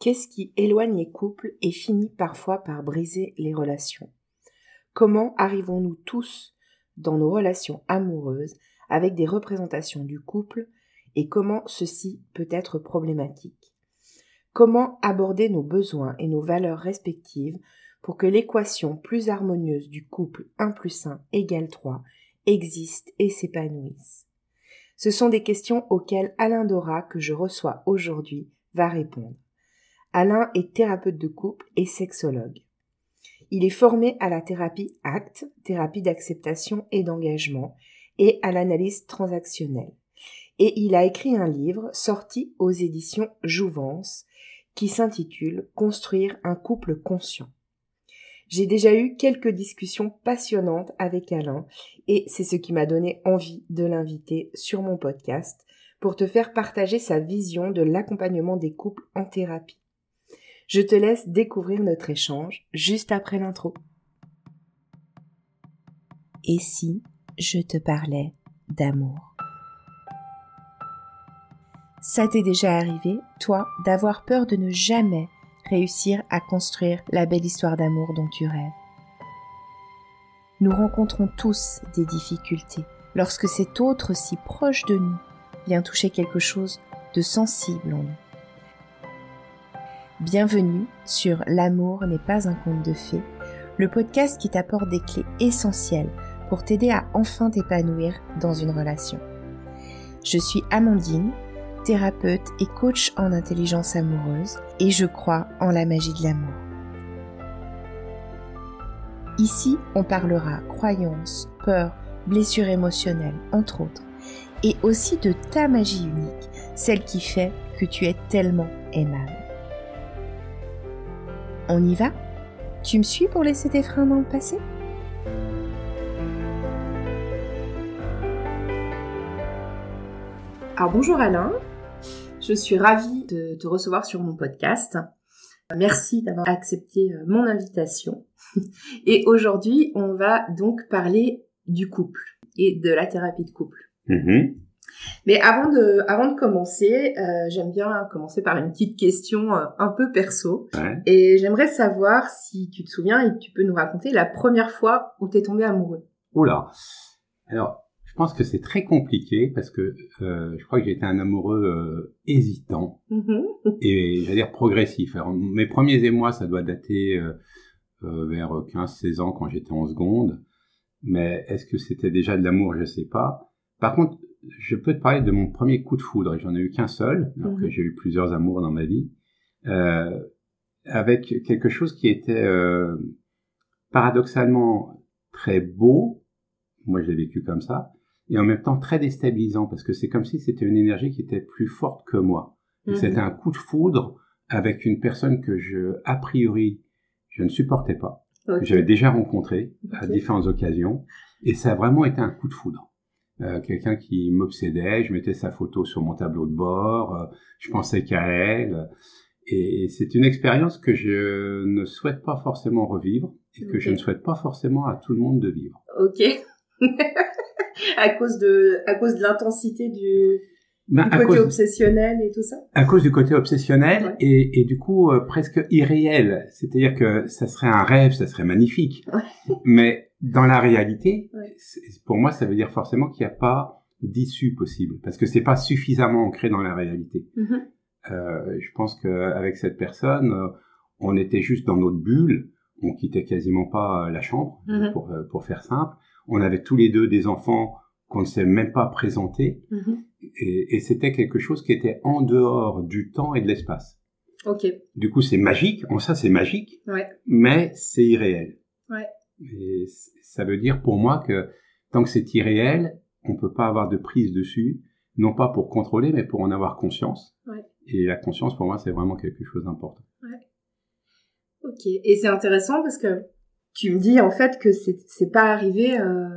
Qu'est-ce qui éloigne les couples et finit parfois par briser les relations? Comment arrivons-nous tous dans nos relations amoureuses avec des représentations du couple et comment ceci peut être problématique? Comment aborder nos besoins et nos valeurs respectives pour que l'équation plus harmonieuse du couple 1 plus 1 égale 3 existe et s'épanouisse? Ce sont des questions auxquelles Alain Dora, que je reçois aujourd'hui, va répondre. Alain est thérapeute de couple et sexologue. Il est formé à la thérapie ACT, thérapie d'acceptation et d'engagement, et à l'analyse transactionnelle. Et il a écrit un livre sorti aux éditions Jouvence qui s'intitule Construire un couple conscient. J'ai déjà eu quelques discussions passionnantes avec Alain et c'est ce qui m'a donné envie de l'inviter sur mon podcast pour te faire partager sa vision de l'accompagnement des couples en thérapie. Je te laisse découvrir notre échange juste après l'intro. Et si je te parlais d'amour? Ça t'est déjà arrivé, toi, d'avoir peur de ne jamais réussir à construire la belle histoire d'amour dont tu rêves? Nous rencontrons tous des difficultés lorsque cet autre si proche de nous vient toucher quelque chose de sensible en nous. Bienvenue sur L'amour n'est pas un conte de fées, le podcast qui t'apporte des clés essentielles pour t'aider à enfin t'épanouir dans une relation. Je suis Amandine, thérapeute et coach en intelligence amoureuse et je crois en la magie de l'amour. Ici, on parlera croyances, peurs, blessures émotionnelles, entre autres, et aussi de ta magie unique, celle qui fait que tu es tellement aimable. On y va? Tu me suis pour laisser tes freins dans le passé? Alors bonjour Alain, je suis ravie de te recevoir sur mon podcast. Merci d'avoir accepté euh, mon invitation. Et aujourd'hui, on va donc parler du couple et de la thérapie de couple. Mm-hmm. Mais avant de, avant de commencer, euh, j'aime bien commencer par une petite question euh, un peu perso. Et j'aimerais savoir si tu te souviens et tu peux nous raconter la première fois où tu es tombé amoureux. Oula. Alors, je pense que c'est très compliqué parce que euh, je crois que j'ai été un amoureux hésitant mm-hmm. et j'allais dire progressif. Alors, mes premiers émois, ça doit dater vers 15-16 ans quand j'étais en seconde. Mais est-ce que c'était déjà de l'amour? Je ne sais pas. Par contre, je peux te parler de mon premier coup de foudre. J'en ai eu qu'un seul, alors que mm-hmm. j'ai eu plusieurs amours dans ma vie, avec quelque chose qui était paradoxalement très beau. Moi, je l'ai vécu comme ça et en même temps très déstabilisant parce que c'est comme si c'était une énergie qui était plus forte que moi. Mhm. C'était un coup de foudre avec une personne que je, a priori, je ne supportais pas, que j'avais déjà rencontré à différentes occasions, et ça a vraiment été un coup de foudre. Euh, quelqu'un qui m'obsédait, je mettais sa photo sur mon tableau de bord, euh, je pensais qu'à elle, et c'est une expérience que je ne souhaite pas forcément revivre et que je ne souhaite pas forcément à tout le monde de vivre. Ok. à cause de à cause de l'intensité du, ben, côté obsessionnel et tout ça? À cause du côté obsessionnel et, et du coup euh, presque irréel. C'est-à-dire que ça serait un rêve, ça serait magnifique. Mais dans la réalité, pour moi, ça veut dire forcément qu'il n'y a pas d'issue possible parce que c'est pas suffisamment ancré dans la réalité. Mm-hmm. euh, je pense qu'avec cette personne, euh, on était juste dans notre bulle. On quittait quasiment pas la chambre, mm-hmm. pour, pour faire simple on avait tous les deux des enfants qu'on ne s'est même pas présentés. Mhm. Et, c'était quelque chose qui était en dehors du temps et de l'espace. Ok. Du coup, c'est magique. En ça, c'est magique. Mais c'est irréel. Ouais. Et ça veut dire pour moi que tant que c'est irréel, on peut pas avoir de prise dessus, non pas pour contrôler, mais pour en avoir conscience. Et la conscience, pour moi, c'est vraiment quelque chose d'important. Ouais. Ok. Et c'est intéressant parce que tu me dis en fait que c'est pas arrivé euh,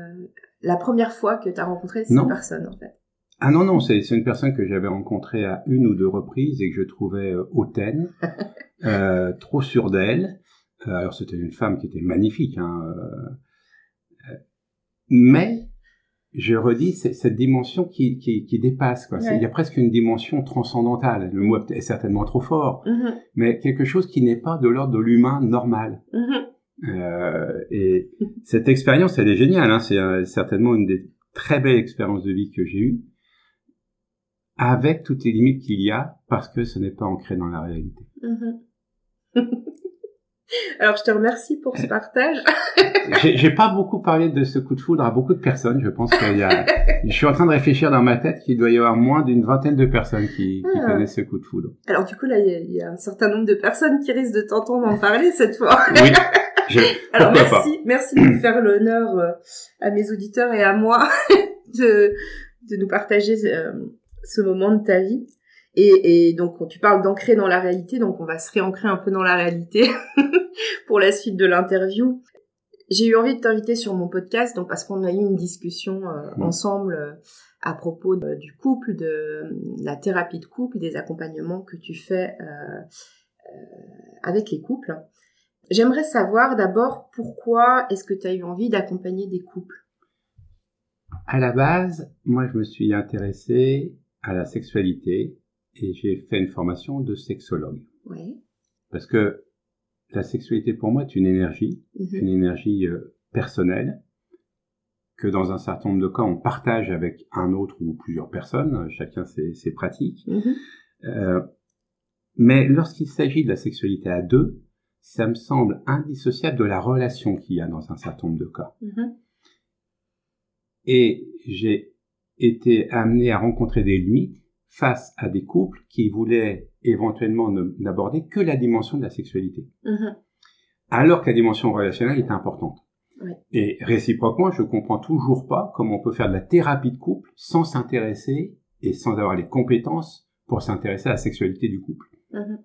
la première fois que tu as rencontré cette personne en fait. Ah non, non, c'est une personne que j'avais rencontrée à une ou deux reprises et que je trouvais euh, hautaine, euh, trop sûre d'elle. Euh, alors c'était une femme qui était magnifique, hein, euh, mais je redis, c'est cette dimension qui, qui, qui dépasse. Quoi. Il y a presque une dimension transcendantale. Le mot est certainement trop fort, mm-hmm. mais quelque chose qui n'est pas de l'ordre de l'humain normal. Mm-hmm. Euh, et cette expérience, elle est géniale. Hein. C'est euh, certainement une des très belles expériences de vie que j'ai eues, avec toutes les limites qu'il y a, parce que ce n'est pas ancré dans la réalité. Mm-hmm. Alors, je te remercie pour ce partage. j'ai pas beaucoup parlé de ce coup de foudre à beaucoup de personnes. Je pense qu'il y a. je suis en train de réfléchir dans ma tête qu'il doit y avoir moins d'une vingtaine de personnes qui, qui ah. connaissent ce coup de foudre. Alors, du coup, là, il y, a un certain nombre de personnes qui risquent de t'entendre en parler cette fois. oui. Alors, merci, merci de faire l'honneur euh, à mes auditeurs et à moi de, de nous partager euh, ce moment de ta vie. Et, et donc, tu parles d'ancrer dans la réalité, donc on va se réancrer un peu dans la réalité pour la suite de l'interview. J'ai eu envie de t'inviter sur mon podcast, donc parce qu'on a eu une discussion euh, mmh. ensemble euh, à propos du couple, de, la thérapie de couple, des accompagnements que tu fais euh, avec les couples. J'aimerais savoir d'abord pourquoi est-ce que tu as eu envie d'accompagner des couples? À la base, moi je me suis intéressé à la sexualité et j'ai fait une formation de sexologue. Oui. Parce que la sexualité pour moi est une énergie, mhm. une énergie euh, personnelle que dans un certain nombre de cas on partage avec un autre ou plusieurs personnes, chacun ses, ses pratiques. Mhm. Euh, mais lorsqu'il s'agit de la sexualité à deux, ça me semble indissociable de la relation qu'il y a dans un certain nombre de cas. Mhm. Et j'ai été amené à rencontrer des limites face à des couples qui voulaient éventuellement n'aborder que la dimension de la sexualité. Mm-hmm. Alors que la dimension relationnelle est importante. Et réciproquement, je comprends toujours pas comment on peut faire de la thérapie de couple sans s'intéresser et sans avoir les compétences pour s'intéresser à la sexualité du couple. Mm-hmm.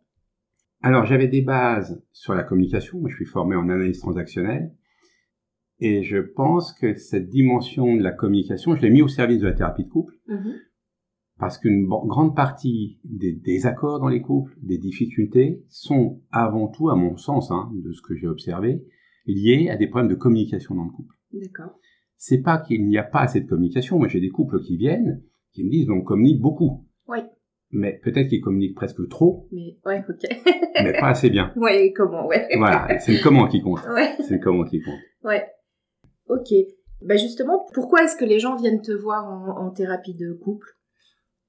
Alors j'avais des bases sur la communication, moi je suis formé en analyse transactionnelle, et je pense que cette dimension de la communication, je l'ai mis au service de la thérapie de couple, mm-hmm parce qu'une grande partie des désaccords dans les couples, des difficultés, sont avant tout, à mon sens, hein, de ce que j'ai observé, liés à des problèmes de communication dans le couple. D'accord. C'est pas qu'il n'y a pas assez de communication. Moi, j'ai des couples qui viennent, qui me disent, on communique beaucoup. Oui. Mais peut-être qu'ils communiquent presque trop. Mais, ouais, ok. mais pas assez bien. Ouais, comment, ouais. Voilà, c'est le comment qui compte. Ouais. C'est le comment qui compte. Ouais. Ok. Bah justement, pourquoi est-ce que les gens viennent te voir en, en thérapie de couple?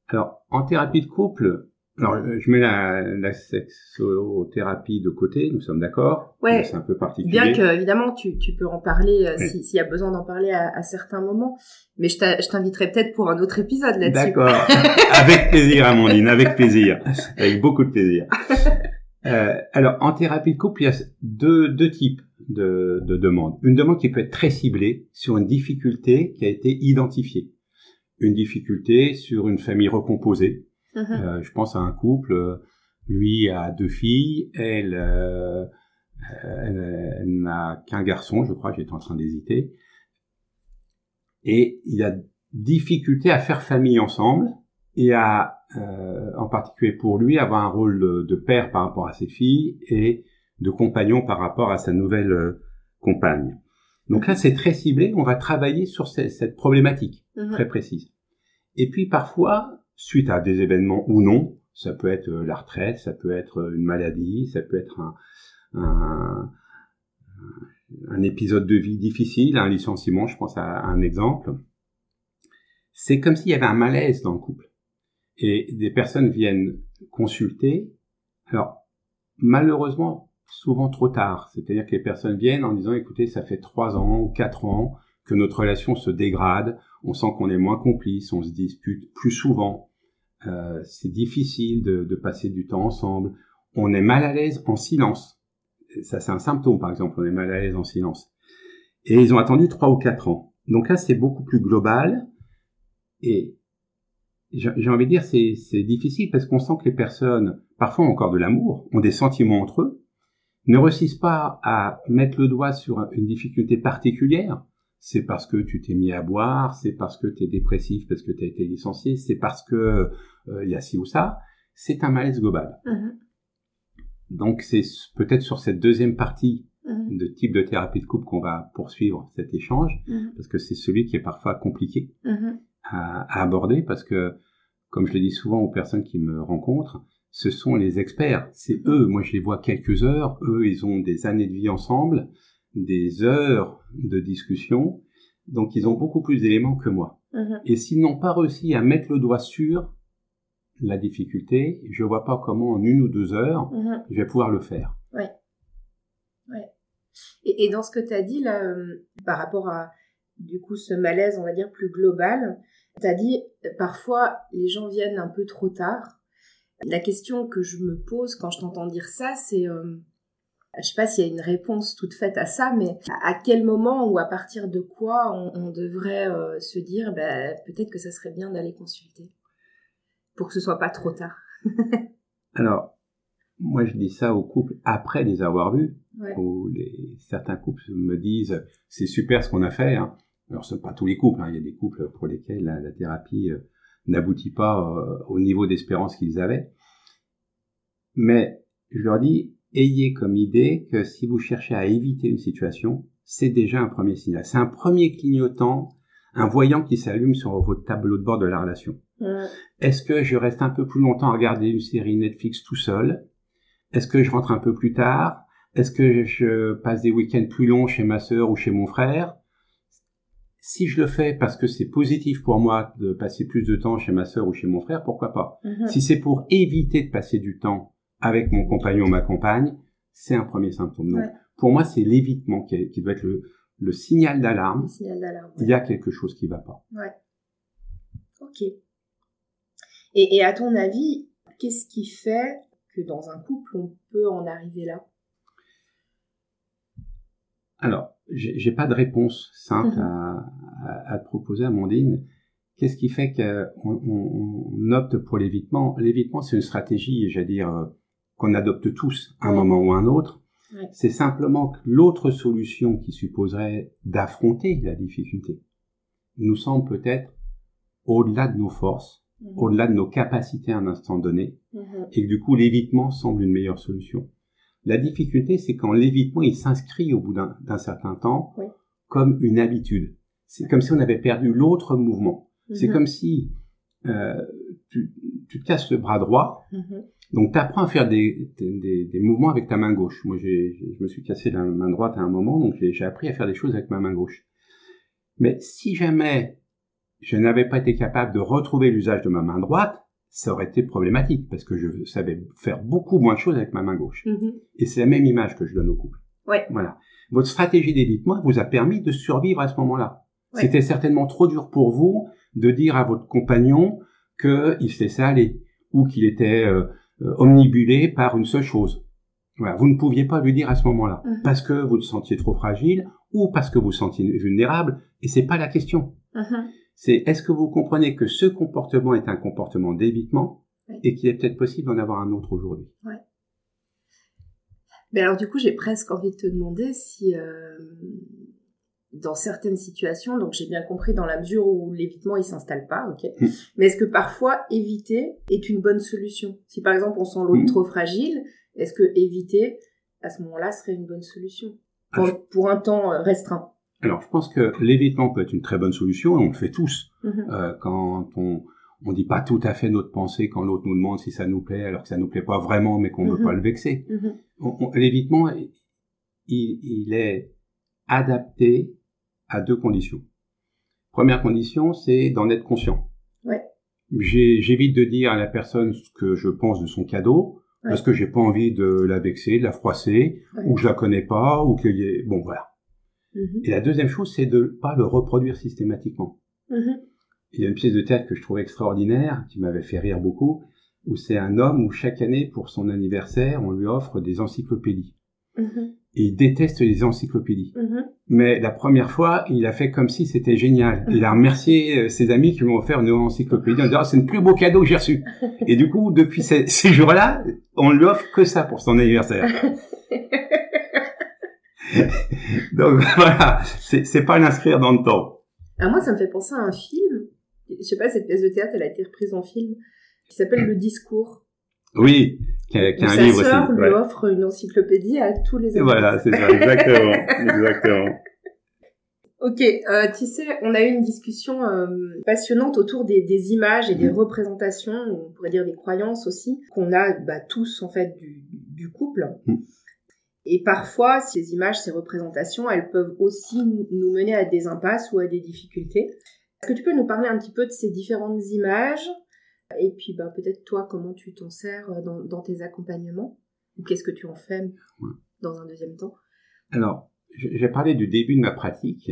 Alors, en thérapie de couple, alors euh, je mets la, la sexothérapie de côté, nous sommes d'accord. Ouais. C'est un peu particulier. Bien que évidemment tu, tu peux en parler euh, s'il y a besoin d'en parler à, à, certains moments, mais je t'inviterai peut-être pour un autre épisode là-dessus. D'accord. avec plaisir, Amandine, avec plaisir, avec beaucoup de plaisir. Euh, alors, en thérapie de couple, il y a deux, deux types de, de demandes. Une demande qui peut être très ciblée sur une difficulté qui a été identifiée une difficulté sur une famille recomposée. Mhm. Euh, je pense à un couple, lui a deux filles, elle, euh, elle, n'a qu'un garçon, je crois, j'étais en train d'hésiter. Et il a difficulté à faire famille ensemble et à, euh, en particulier pour lui, avoir un rôle de père par rapport à ses filles et de compagnon par rapport à sa nouvelle euh, compagne. Donc là, c'est très ciblé. On va travailler sur cette, problématique mhm. très précise. Et puis parfois, suite à des événements ou non, ça peut être euh, la retraite, ça peut être euh, une maladie, ça peut être un, un, un épisode de vie difficile, un licenciement, je pense à un exemple. C'est comme s'il y avait un malaise dans le couple. Et des personnes viennent consulter. Alors, malheureusement, souvent trop tard. C'est-à-dire que les personnes viennent en disant, écoutez, ça fait trois ans ou quatre ans que notre relation se dégrade, on sent qu'on est moins complice, on se dispute plus souvent, euh, c'est difficile de, de, passer du temps ensemble, on est mal à l'aise en silence. Ça, c'est un symptôme, par exemple, on est mal à l'aise en silence. Et ils ont attendu trois ou quatre ans. Donc là, c'est beaucoup plus global. Et j'ai envie de dire, c'est difficile parce qu'on sent que les personnes, parfois encore de l'amour, ont des sentiments entre eux, ne réussissent pas à mettre le doigt sur une difficulté particulière, c'est parce que tu t'es mis à boire, c'est parce que tu es dépressif, parce que tu as été licencié, c'est parce que il euh, y a ci ou ça, c'est un malaise global. Mm-hmm. Donc c'est peut-être sur cette deuxième partie mhm. de type de thérapie de couple qu'on va poursuivre cet échange, mhm. parce que c'est celui qui est parfois compliqué à, aborder, parce que, comme je le dis souvent aux personnes qui me rencontrent, ce sont les experts, c'est eux, moi je les vois quelques heures, eux ils ont des années de vie ensemble, des heures de discussion, donc ils ont beaucoup plus d'éléments que moi. Et s'ils n'ont pas réussi à mettre le doigt sur la difficulté, je vois pas comment en une ou deux heures, je vais pouvoir le faire. Ouais. Ouais. Et, dans ce que tu as dit là, euh, par rapport à du coup ce malaise, on va dire plus global, tu as dit parfois les gens viennent un peu trop tard. La question que je me pose quand je t'entends dire ça, c'est euh, je sais pas s'il y a une réponse toute faite à ça, mais à quel moment ou à partir de quoi on, devrait euh, se dire bah, peut-être que ça serait bien d'aller consulter pour que ce soit pas trop tard? Alors, moi je dis ça aux couples après les avoir vus, où les, certains couples me disent c'est super ce qu'on a fait. Hein. Alors ce pas tous les couples, hein. il y a des couples pour lesquels la, thérapie euh, n'aboutit pas euh, au niveau d'espérance qu'ils avaient. Mais je leur dis ayez comme idée que si vous cherchez à éviter une situation, c'est déjà un premier signal. C'est un premier clignotant, un voyant qui s'allume sur votre tableau de bord de la relation. Est-ce que je reste un peu plus longtemps à regarder une série Netflix tout seul? Est-ce que je rentre un peu plus tard? Est-ce que je passe des week-ends plus longs chez ma sœur ou chez mon frère? Si je le fais parce que c'est positif pour moi de passer plus de temps chez ma sœur ou chez mon frère, pourquoi pas? Mhm. Si c'est pour éviter de passer du temps avec mon compagnon ou ma compagne, c'est un premier symptôme. Donc, pour moi, c'est l'évitement qui, doit être le, signal d'alarme. Il y a quelque chose qui ne va pas. Ouais. Ok. et à ton avis, qu'est-ce qui fait dans un couple, on peut en arriver là? Alors, j'ai pas de réponse simple à, te proposer, Amandine. Qu'est-ce qui fait qu'on opte pour l'évitement? L'évitement, c'est une stratégie, j'allais dire, euh, qu'on adopte tous à un moment ou un autre. C'est simplement que l'autre solution qui supposerait d'affronter la difficulté nous semble peut-être au-delà de nos forces, Mhm. au-delà de nos capacités à un instant donné, mhm. et que du coup l'évitement semble une meilleure solution. La difficulté, c'est quand l'évitement, il s'inscrit au bout d'un certain temps comme une habitude. C'est comme si on avait perdu l'autre mouvement. C'est mhm. comme si euh, tu, tu, te casses le bras droit, donc tu apprends à faire des, des, des, mouvements avec ta main gauche. Moi, je me suis cassé la main droite à un moment, donc j'ai appris à faire des choses avec ma main gauche. Mais si jamais je n'avais pas été capable de retrouver l'usage de ma main droite, ça aurait été problématique parce que je savais faire beaucoup moins de choses avec ma main gauche. Mm-hmm. Et c'est la même image que je donne au couple. Ouais. Voilà. Votre stratégie d'évitement vous a permis de survivre à ce moment-là. C'était certainement trop dur pour vous de dire à votre compagnon qu'il se laissait aller ou qu'il était euh, euh, omnibulé par une seule chose. Voilà. Vous ne pouviez pas lui dire à ce moment-là mm-hmm. parce que vous le sentiez trop fragile ou parce que vous vous sentiez vulnérable et c'est pas la question. Mm-hmm c'est est-ce que vous comprenez que ce comportement est un comportement d'évitement et qu'il est peut-être possible d'en avoir un autre aujourd'hui? Ouais. Mais alors du coup, j'ai presque envie de te demander si euh, dans certaines situations, donc j'ai bien compris dans la mesure où l'évitement il s'installe pas, ok. Hmm. Mais est-ce que parfois éviter est une bonne solution? Si par exemple on sent l'autre hmm. trop fragile, est-ce que éviter à ce moment-là serait une bonne solution? Ah, pour un temps euh, restreint alors, je pense que l'évitement peut être une très bonne solution, et on le fait tous. Mhm. Euh, quand on on dit pas tout à fait notre pensée quand l'autre nous demande si ça nous plaît, alors que ça nous plaît pas vraiment, mais qu'on ne veut mhm. pas le vexer. Mhm. L'évitement, il, il, est adapté à deux conditions. Première condition, c'est d'en être conscient. Ouais. J'évite de dire à la personne ce que je pense de son cadeau, parce que j'ai pas envie de la vexer, de la froisser, ou que je la connais pas, ou qu'il y ait... Bon, voilà. Mhm. Et la deuxième chose, c'est de ne pas le reproduire systématiquement. Mhm. Il y a une pièce de théâtre que je trouvais extraordinaire, qui m'avait fait rire beaucoup, où c'est un homme où chaque année, pour son anniversaire, on lui offre des encyclopédies. Mhm. Et il déteste les encyclopédies. Mais la première fois, il a fait comme si c'était génial. Il a remercié euh, ses amis qui lui ont offert une encyclopédie en disant, ah, c'est le plus beau cadeau que j'ai reçu. Et du coup, depuis ces, ces jours-là, on lui offre que ça pour son anniversaire. Donc voilà, c'est pas l'inscrire dans le temps. Alors moi, ça me fait penser à un film. Je sais pas, cette pièce de théâtre, elle a été reprise en film, qui s'appelle Le Discours. Oui, qui a, qui a un livre sœur lui offre une encyclopédie à tous les. Voilà, c'est ça, exactement, exactement. Ok, euh, tu sais, on a eu une discussion euh, passionnante autour des, des, images et des mm. représentations, on pourrait dire des croyances aussi, qu'on a bah, tous en fait du, du couple. Mm. Et parfois, ces images, ces représentations, elles peuvent aussi nous mener à des impasses ou à des difficultés. Est-ce que tu peux nous parler un petit peu de ces différentes images? Et puis bah, peut-être toi, comment tu t'en sers euh, dans, dans tes accompagnements? Ou qu'est-ce que tu en fais dans un deuxième temps? Alors, j'ai parlé du début de ma pratique,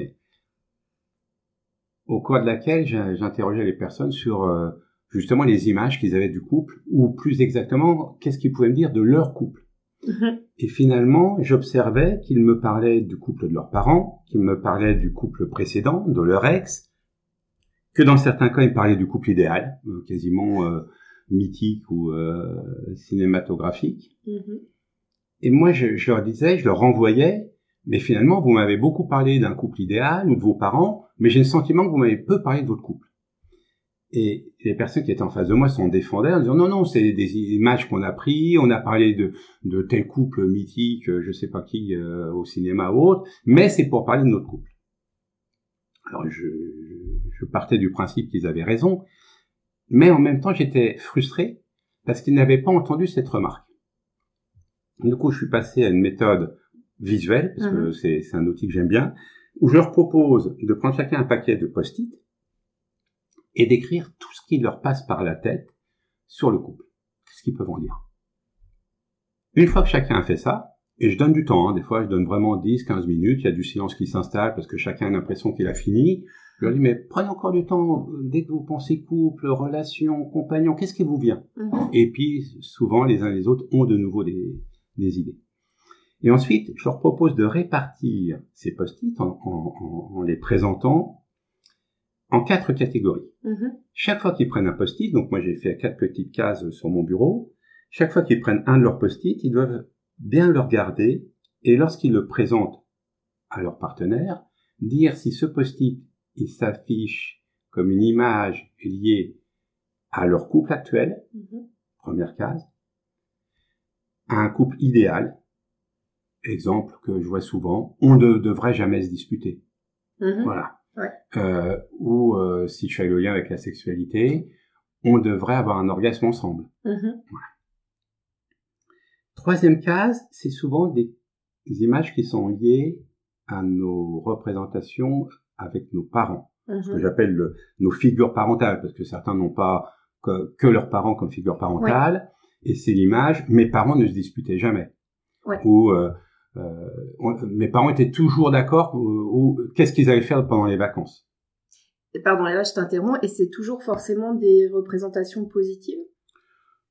au cours de laquelle j'interrogeais les personnes sur euh, justement les images qu'ils avaient du couple, ou plus exactement, qu'est-ce qu'ils pouvaient me dire de leur couple. Et finalement, j'observais qu'ils me parlaient du couple de leurs parents, qu'ils me parlaient du couple précédent, de leur ex, que dans certains cas, ils parlaient du couple idéal, euh, quasiment euh, mythique ou cinématographique. Mm-hmm. Et moi, je, je, leur disais, je leur renvoyais mais finalement, vous m'avez beaucoup parlé d'un couple idéal ou de vos parents, mais j'ai le sentiment que vous m'avez peu parlé de votre couple. Et les personnes qui étaient en face de moi sont défendaient en disant non, non, c'est des images qu'on a pris, on a parlé de, de tel couple mythique, je sais pas qui, euh, au cinéma ou autre, mais c'est pour parler de notre couple. Alors je, je partais du principe qu'ils avaient raison, mais en même temps j'étais frustré parce qu'ils n'avaient pas entendu cette remarque. Du coup, je suis passé à une méthode visuel, parce que mhm. c'est un outil que j'aime bien, où je leur propose de prendre chacun un paquet de post-it et d'écrire tout ce qui leur passe par la tête sur le couple, ce qu'ils peuvent en dire? Une fois que chacun a fait ça, et je donne du temps, hein, des fois je donne vraiment 10, 15 minutes, il y a du silence qui s'installe parce que chacun a l'impression qu'il a fini, je leur dis mais prenez encore du temps, dès que vous pensez couple, relation, compagnon, qu'est-ce qui vous vient? Mhm. Et puis souvent les uns les autres ont de nouveau des idées. Et ensuite, je leur propose de répartir ces post-it en, les présentant en quatre catégories. Mm-hmm. Chaque fois qu'ils prennent un post-it, donc moi j'ai fait quatre petites cases sur mon bureau, chaque fois qu'ils prennent un de leurs post-it, ils doivent bien le regarder et lorsqu'ils le présentent à leur partenaire, dire si ce post-it il s'affiche comme une image liée à leur couple actuel, mm-hmm. première case, à un couple idéal, exemple que je vois souvent, on ne devrait jamais se disputer. Mm-hmm. Voilà. Euh, ou euh, si je fais le lien avec la sexualité, on devrait avoir un orgasme ensemble. Mm-hmm. Troisième case, c'est souvent des, images qui sont liées à nos représentations avec nos parents, ce que mm-hmm. j'appelle nos figures parentales, parce que certains n'ont pas que, leurs parents comme figure parentale, et c'est l'image, mes parents ne se disputaient jamais. Ou euh, euh, mes parents étaient toujours d'accord ou, qu'est-ce qu'ils allaient faire pendant les vacances. pardon, là je t'interromps, et c'est toujours forcément des représentations positives?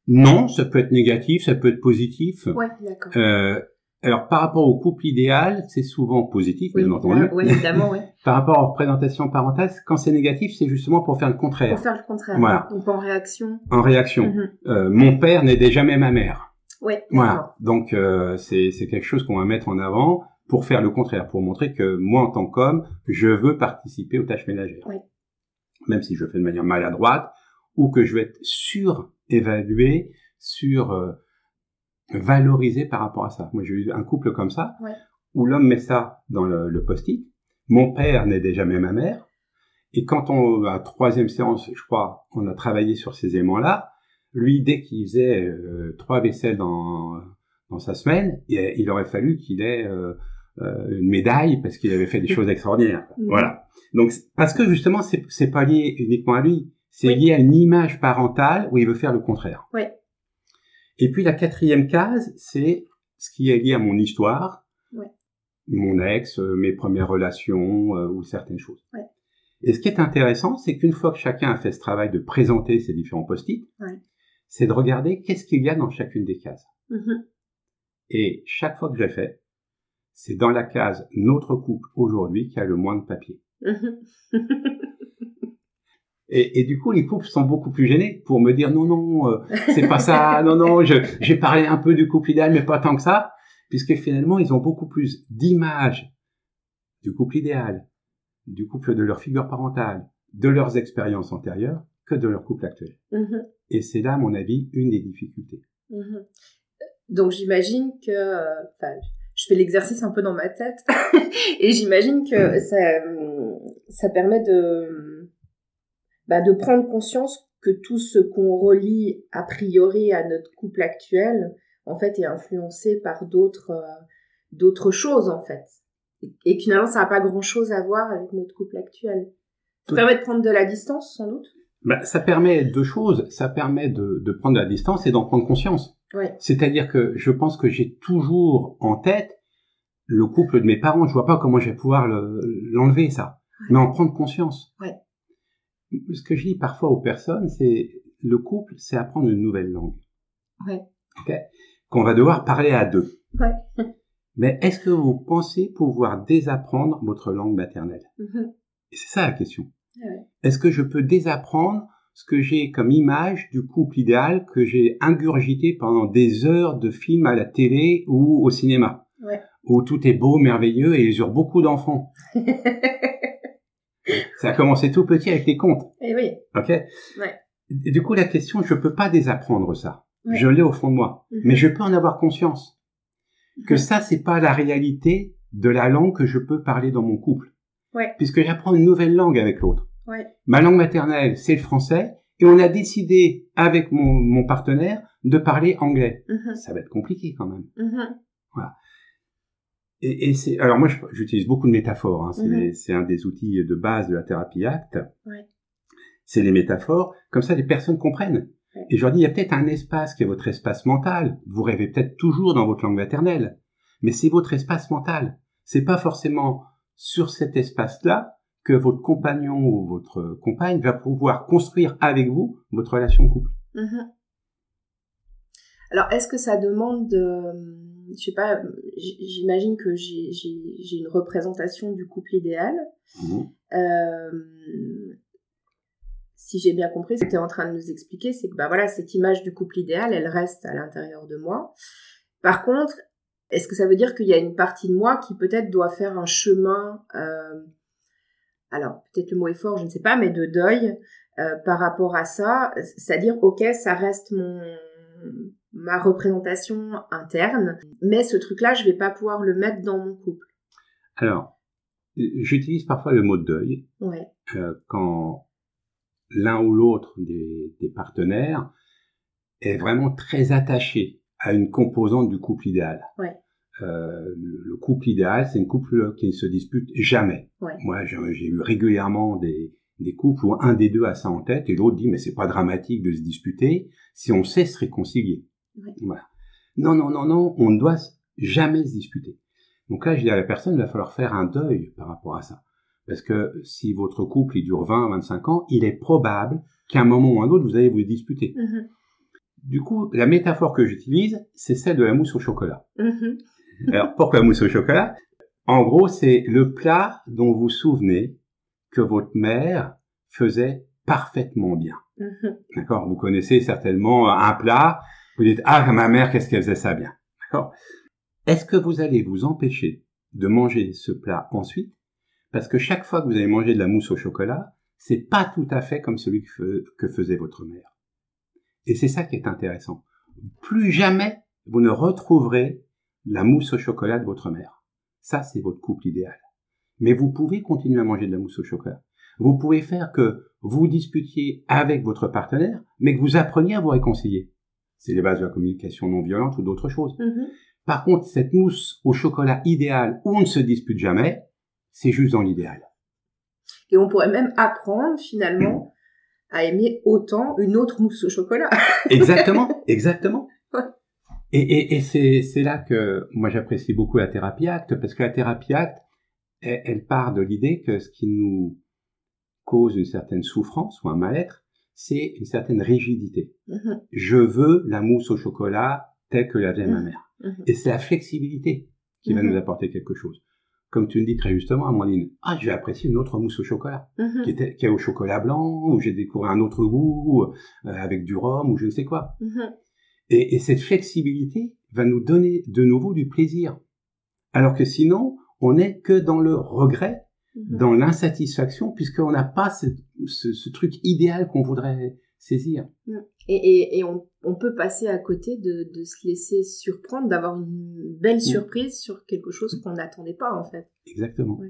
Non, ça peut être négatif, ça peut être positif. Ouais, d'accord. Euh, alors par rapport au couple idéal, c'est souvent positif, bien entendu. Oui, évidemment, oui. par rapport aux représentations parentales, quand c'est négatif, c'est justement pour faire le contraire. Pour faire le contraire. Voilà. Donc en réaction. En réaction. Mhm. euh, mon père n'aidait jamais ma mère. Ouais. Voilà. Donc euh, c'est quelque chose qu'on va mettre en avant pour faire le contraire, pour montrer que moi en tant qu'homme, je veux participer aux tâches ménagères. Même si je fais de manière maladroite ou que je vais être surévalué, sur euh, valorisé par rapport à ça. Moi j'ai eu un couple comme ça où l'homme met ça dans le, le post-it. Mon père n'aidait jamais ma mère. Et quand on, à troisième séance, je crois, on a travaillé sur ces aimants-là, lui, dès qu'il faisait euh, trois vaisselles dans, dans sa semaine, il aurait fallu qu'il ait euh, euh, une médaille parce qu'il avait fait des choses extraordinaires. Mm. Voilà. Donc parce que justement, c'est c'est pas lié uniquement à lui, c'est lié à une image parentale où il veut faire le contraire. Oui. Et puis la quatrième case, c'est ce qui est lié à mon histoire, mon ex, mes premières relations ou certaines choses. Et ce qui est intéressant, c'est qu'une fois que chacun a fait ce travail de présenter ses différents post-it, c'est de regarder qu'est-ce qu'il y a dans chacune des cases. Mm-hmm. Et chaque fois que j'ai fait, c'est dans la case notre couple aujourd'hui qui a le moins de papier. Mm-hmm. et, du coup, les couples sont beaucoup plus gênés pour me dire non, non, euh, c'est pas ça, non, non, j'ai parlé un peu du couple idéal, mais pas tant que ça, puisque finalement, ils ont beaucoup plus d'images du couple idéal, du couple de leur figure parentale, de leurs expériences antérieures, que de leur couple actuel. Mm-hmm. Et c'est là, à mon avis, une des difficultés. Mhm. Donc j'imagine que, je fais l'exercice un peu dans ma tête et j'imagine que ça, ça permet de, bah, de prendre conscience que tout ce qu'on relie a priori à notre couple actuel, en fait, est influencé par d'autres, euh, d'autres choses, en fait. Et, finalement, ça n'a pas grand chose à voir avec notre couple actuel. Ça permet de prendre de la distance, sans doute? Bah, ça permet deux choses. Ça permet de, de prendre de la distance et d'en prendre conscience. Ouais. C'est-à-dire que je pense que j'ai toujours en tête le couple de mes parents. Je vois pas comment je vais pouvoir l'enlever, ça. Mais en prendre conscience. Ouais. Ce que je dis parfois aux personnes, c'est le couple, c'est apprendre une nouvelle langue. Ouais. Okay Qu'on va devoir parler à deux. Ouais. Mais est-ce que vous pensez pouvoir désapprendre votre langue maternelle? Mm-hmm. Et c'est ça la question. Ouais. Est-ce que je peux désapprendre ce que j'ai comme image du couple idéal que j'ai ingurgité pendant des heures de films à la télé ou au cinéma? Ouais. Où tout est beau, merveilleux et ils eurent beaucoup d'enfants. Ça a commencé tout petit avec les contes. Et eh oui. Ok? Ouais. Et du coup, la question, je peux pas désapprendre ça. Je l'ai au fond de moi, mm-hmm. mais je peux en avoir conscience que mm-hmm. ça, c'est pas la réalité de la langue que je peux parler dans mon couple. Ouais. Puisque j'apprends une nouvelle langue avec l'autre. Ouais. Ma langue maternelle, c'est le français, et on a décidé avec mon, mon partenaire de parler anglais. Mm-hmm. Ça va être compliqué quand même. Voilà. Et, et c'est alors moi j'utilise beaucoup de métaphores. Hein. C'est un des outils de base de la thérapie acte. Ouais. C'est les métaphores. Comme ça, les personnes comprennent. Et je leur dis, il y a peut-être un espace qui est votre espace mental. Vous rêvez peut-être toujours dans votre langue maternelle, mais c'est votre espace mental. C'est pas forcément sur cet espace-là que votre compagnon ou votre compagne va pouvoir construire avec vous votre relation de couple. Mm-hmm. Alors, est-ce que ça demande de, je sais pas, j'imagine que j'ai une représentation du couple idéal. Mm-hmm. Euh, si j'ai bien compris, ce que tu es en train de nous expliquer, c'est que bah voilà, cette image du couple idéal, elle reste à l'intérieur de moi. Par contre, est-ce que ça veut dire qu'il y a une partie de moi qui peut-être doit faire un chemin, euh, alors peut-être le mot est fort, je ne sais pas, mais de deuil euh, par rapport à ça, c'est-à-dire ok, ça reste mon ma représentation interne, mais ce truc-là, je vais pas pouvoir le mettre dans mon couple. Alors, j'utilise parfois le mot deuil ouais. euh, quand l'un ou l'autre des, des, partenaires est vraiment très attaché à une composante du couple idéal. Ouais. Euh, le couple idéal, c'est un couple qui ne se dispute jamais. Ouais. Moi, j'ai eu régulièrement des, des couples où un des deux a ça en tête et l'autre dit mais c'est pas dramatique de se disputer si on sait se réconcilier. Ouais. Voilà. Non, non, non, non, on ne doit jamais se disputer. Donc là, je dis à la personne, il va falloir faire un deuil par rapport à ça. Parce que si votre couple il dure 20, 25 ans, il est probable qu'à un moment ou un autre, vous allez vous disputer. Mm-hmm. Du coup, la métaphore que j'utilise, c'est celle de la mousse au chocolat. Mm-hmm. Alors, pourquoi mousse au chocolat? En gros, c'est le plat dont vous vous souvenez que votre mère faisait parfaitement bien. Mm-hmm. D'accord? Vous connaissez certainement un plat, vous dites, ah, ma mère, qu'est-ce qu'elle faisait ça bien? D'accord? Est-ce que vous allez vous empêcher de manger ce plat ensuite? Parce que chaque fois que vous allez manger de la mousse au chocolat, c'est pas tout à fait comme celui que, faisait votre mère. Et c'est ça qui est intéressant. Plus jamais vous ne retrouverez la mousse au chocolat de votre mère. Ça, c'est votre couple idéal. Mais vous pouvez continuer à manger de la mousse au chocolat. Vous pouvez faire que vous disputiez avec votre partenaire, mais que vous appreniez à vous réconcilier. C'est les bases de la communication non violente ou d'autres choses. Mm-hmm. Par contre, cette mousse au chocolat idéal où on ne se dispute jamais, c'est juste dans l'idéal. Et on pourrait même apprendre finalement à aimer autant une autre mousse au chocolat. exactement, exactement. Et, et, et c'est là que moi j'apprécie beaucoup la thérapie acte, parce que la thérapie acte, elle, part de l'idée que ce qui nous cause une certaine souffrance ou un mal-être, c'est une certaine rigidité. Mm-hmm. Je veux la mousse au chocolat telle que la faisait ma mm-hmm. mère. Mm-hmm. Et c'est la flexibilité qui va nous apporter quelque chose comme tu le dis très justement, Amandine, ah, je vais apprécier une autre mousse au chocolat, qui, était, qui est au chocolat blanc, où j'ai découvert un autre goût, euh, avec du rhum, ou je ne sais quoi. Et, et, cette flexibilité va nous donner de nouveau du plaisir. Alors que sinon, on n'est que dans le regret, mm-hmm. dans l'insatisfaction, puisqu'on n'a pas ce, ce, ce, truc idéal qu'on voudrait saisir. Mm. Et, et, on, on, peut passer à côté de, de se laisser surprendre, d'avoir une belle mm. surprise sur quelque chose qu'on n'attendait pas en fait. Exactement.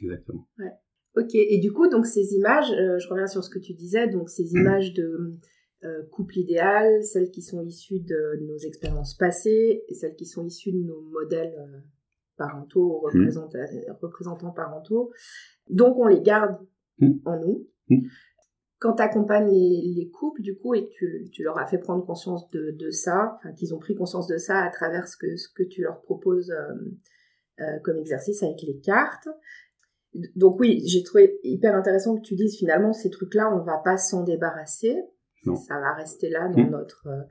Exactement. Ouais. Ok, et du coup, donc ces images, euh, je reviens sur ce que tu disais, donc ces images de euh, couple idéal, celles qui sont issues de, nos expériences passées et celles qui sont issues de nos modèles euh, parentaux, représentants, représentants parentaux. Donc on les garde en nous quand tu accompagnes les, couples, du coup, et que tu, leur as fait prendre conscience de, ça, qu'ils ont pris conscience de ça à travers ce que, ce que tu leur proposes euh, comme exercice avec les cartes. Donc oui, j'ai trouvé hyper intéressant que tu dises finalement ces trucs-là, on va pas s'en débarrasser. Ça va rester là dans mmh. notre euh,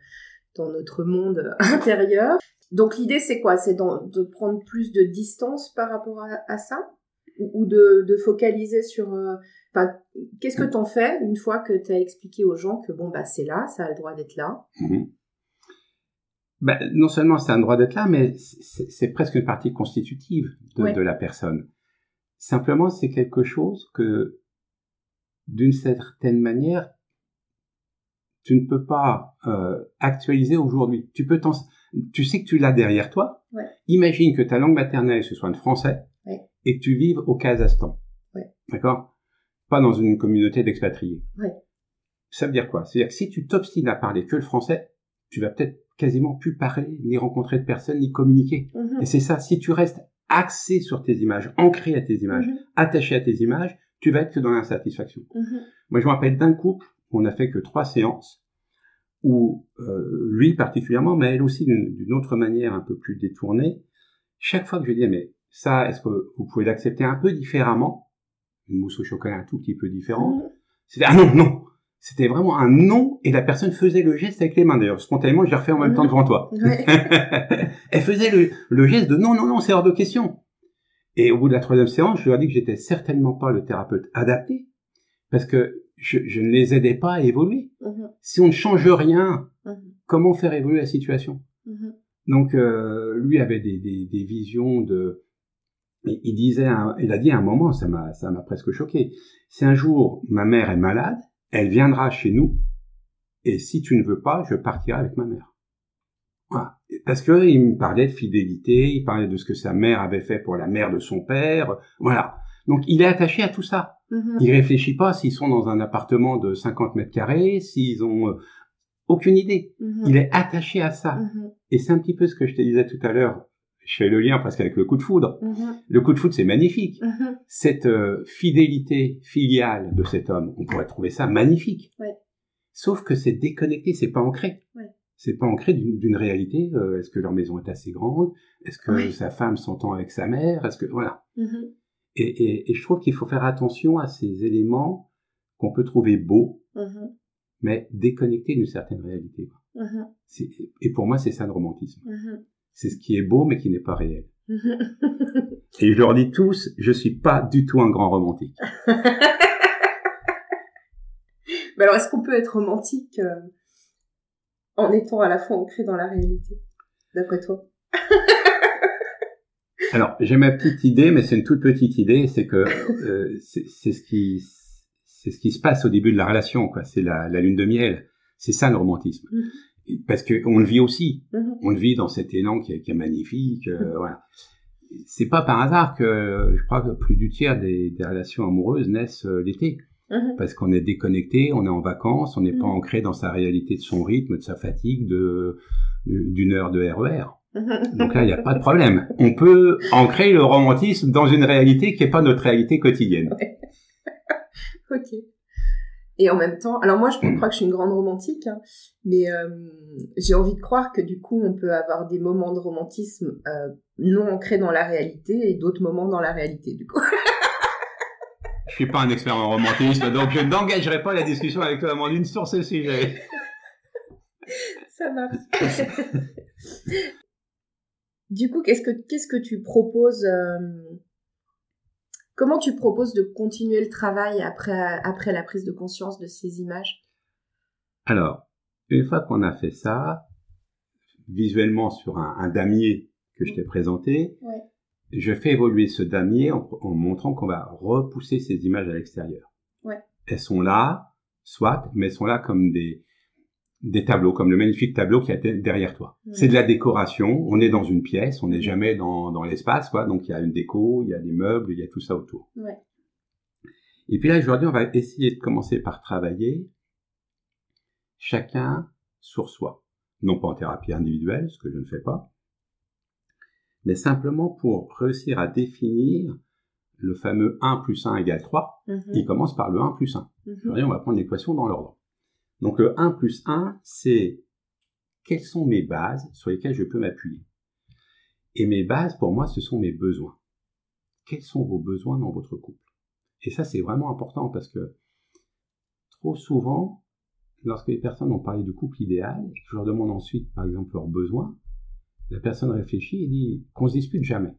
dans notre monde intérieur. Donc l'idée c'est quoi? C'est de prendre plus de distance par rapport à, ça? Ou, de, de, focaliser sur qu'est-ce que t'en fais une fois que tu as expliqué aux gens que bon bah c'est là, ça a le droit d'être là? Ben, non seulement c'est un droit d'être là, mais c'est presque une partie constitutive de, la personne. Simplement, c'est quelque chose que, d'une certaine manière, tu ne peux pas euh, actualiser aujourd'hui. Tu peux tu sais que tu l'as derrière toi. Imagine que ta langue maternelle ce soit le français et que tu vives au Kazakhstan. D'accord? Pas dans une communauté d'expatriés. Ça veut dire quoi? C'est-à-dire que si tu t'obstines à parler que le français, tu vas peut-être quasiment plus parler, ni rencontrer de personnes, ni communiquer. Mhm. Et c'est ça, si tu restes axé sur tes images, ancré à tes images, mhm. attaché à tes images, tu vas être que dans l'insatisfaction. Mhm. Moi, je me rappelle d'un couple, on n'a fait que trois séances, où euh, lui particulièrement, mais elle aussi d'une autre manière un peu plus détournée, chaque fois que je dis, mais ça, est-ce que vous pouvez l'accepter un peu différemment? Une mousse au chocolat un tout petit peu différente. Mmh. C'était ah non, non. C'était vraiment un non et la personne faisait le geste avec les mains. D'ailleurs, spontanément, je l'ai refait en même temps mmh. devant toi. Elle faisait le, le, geste de non, non, non, c'est hors de question. Et au bout de la troisième séance, je lui ai dit que j'étais certainement pas le thérapeute adapté parce que je, je ne les aidais pas à évoluer. Mmh. Si on ne change rien, comment faire évoluer la situation? Donc, euh, lui avait des, des, des visions de il disait, il a dit à un moment, ça m'a, ça m'a presque choqué. Si un jour ma mère est malade, elle viendra chez nous, et si tu ne veux pas, je partirai avec ma mère. Voilà. Parce que il me parlait de fidélité, il parlait de ce que sa mère avait fait pour la mère de son père, voilà. Donc il est attaché à tout ça. Mm-hmm. Il réfléchit pas s'ils sont dans un appartement de 50 mètres carrés, s'ils ont euh, aucune idée. Mm-hmm. Il est attaché à ça. Mm-hmm. Et c'est un petit peu ce que je te disais tout à l'heure je fais le lien presque avec le coup de foudre. Le coup de foudre, c'est magnifique. Cette euh, fidélité filiale de cet homme, on pourrait trouver ça magnifique. Sauf que c'est déconnecté, c'est pas ancré. C'est pas ancré d'une réalité. Euh, est-ce que leur maison est assez grande? Est-ce que sa femme s'entend avec sa mère? Est-ce que voilà. Et, et, je trouve qu'il faut faire attention à ces éléments qu'on peut trouver beaux, mais déconnectés d'une certaine réalité. Et pour moi, c'est ça le romantisme c'est ce qui est beau mais qui n'est pas réel. Et je leur dis tous, je suis pas du tout un grand romantique. mais alors, est-ce qu'on peut être romantique euh, en étant à la fois ancré dans la réalité, d'après toi? Alors, j'ai ma petite idée, mais c'est une toute petite idée, c'est que euh, c'est ce qui c'est ce qui se passe au début de la relation, quoi. C'est la, la lune de miel. C'est ça le romantisme. Mm parce que on le vit aussi. Mhm. On le vit dans cet élan qui est, qui est magnifique. Euh, mhm. Voilà. C'est pas par hasard que je crois que plus du tiers des, des relations amoureuses naissent euh, l'été. Parce qu'on est déconnecté, on est en vacances, on n'est pas ancré dans sa réalité de son rythme, de sa fatigue, de d'une heure de RER. E Donc là, il n'y a pas de problème. On peut ancrer le romantisme dans une réalité qui n'est pas notre réalité quotidienne. ok. Et en même temps, alors moi je crois que je suis une grande romantique, hein, mais euh, j'ai envie de croire que du coup on peut avoir des moments de romantisme euh, non ancrés dans la réalité et d'autres moments dans la réalité du coup. je suis pas un expert en romantisme, donc je n'engagerai pas la discussion avec toi, Amandine, sur ce sujet. Ça marche. Du coup, qu'est-ce que qu'est-ce que tu proposes euh, Comment tu proposes de continuer le travail après, après la prise de conscience de ces images? Alors, une fois qu'on a fait ça, visuellement sur un, damier que je t'ai présenté, je fais évoluer ce damier en, montrant qu'on va repousser ces images à l'extérieur. Elles sont là, soit, mais elles sont là comme des, des tableaux, comme le magnifique tableau qui est derrière toi. C'est de la décoration, on est dans une pièce, on n'est jamais dans, dans l'espace, quoi, donc il y a une déco, il y a des meubles, il y a tout ça autour. Ouais. Et puis là, aujourd'hui, on va essayer de commencer par travailler chacun sur soi. Non pas en thérapie individuelle, ce que je ne fais pas, mais simplement pour réussir à définir le fameux 1 plus 1 égale 3. Mhm. Il commence par le 1 plus 1. Mhm. on va prendre l'équation dans l'ordre. Donc le 1 plus 1, c'est quelles sont mes bases sur lesquelles je peux m'appuyer. Et mes bases, pour moi, ce sont mes besoins. Quels sont vos besoins dans votre couple? Et ça, c'est vraiment important parce que trop souvent, lorsque les personnes ont parlé du couple idéal, je leur demande ensuite, par exemple, leurs besoins, la personne réfléchit et dit qu'on se dispute jamais.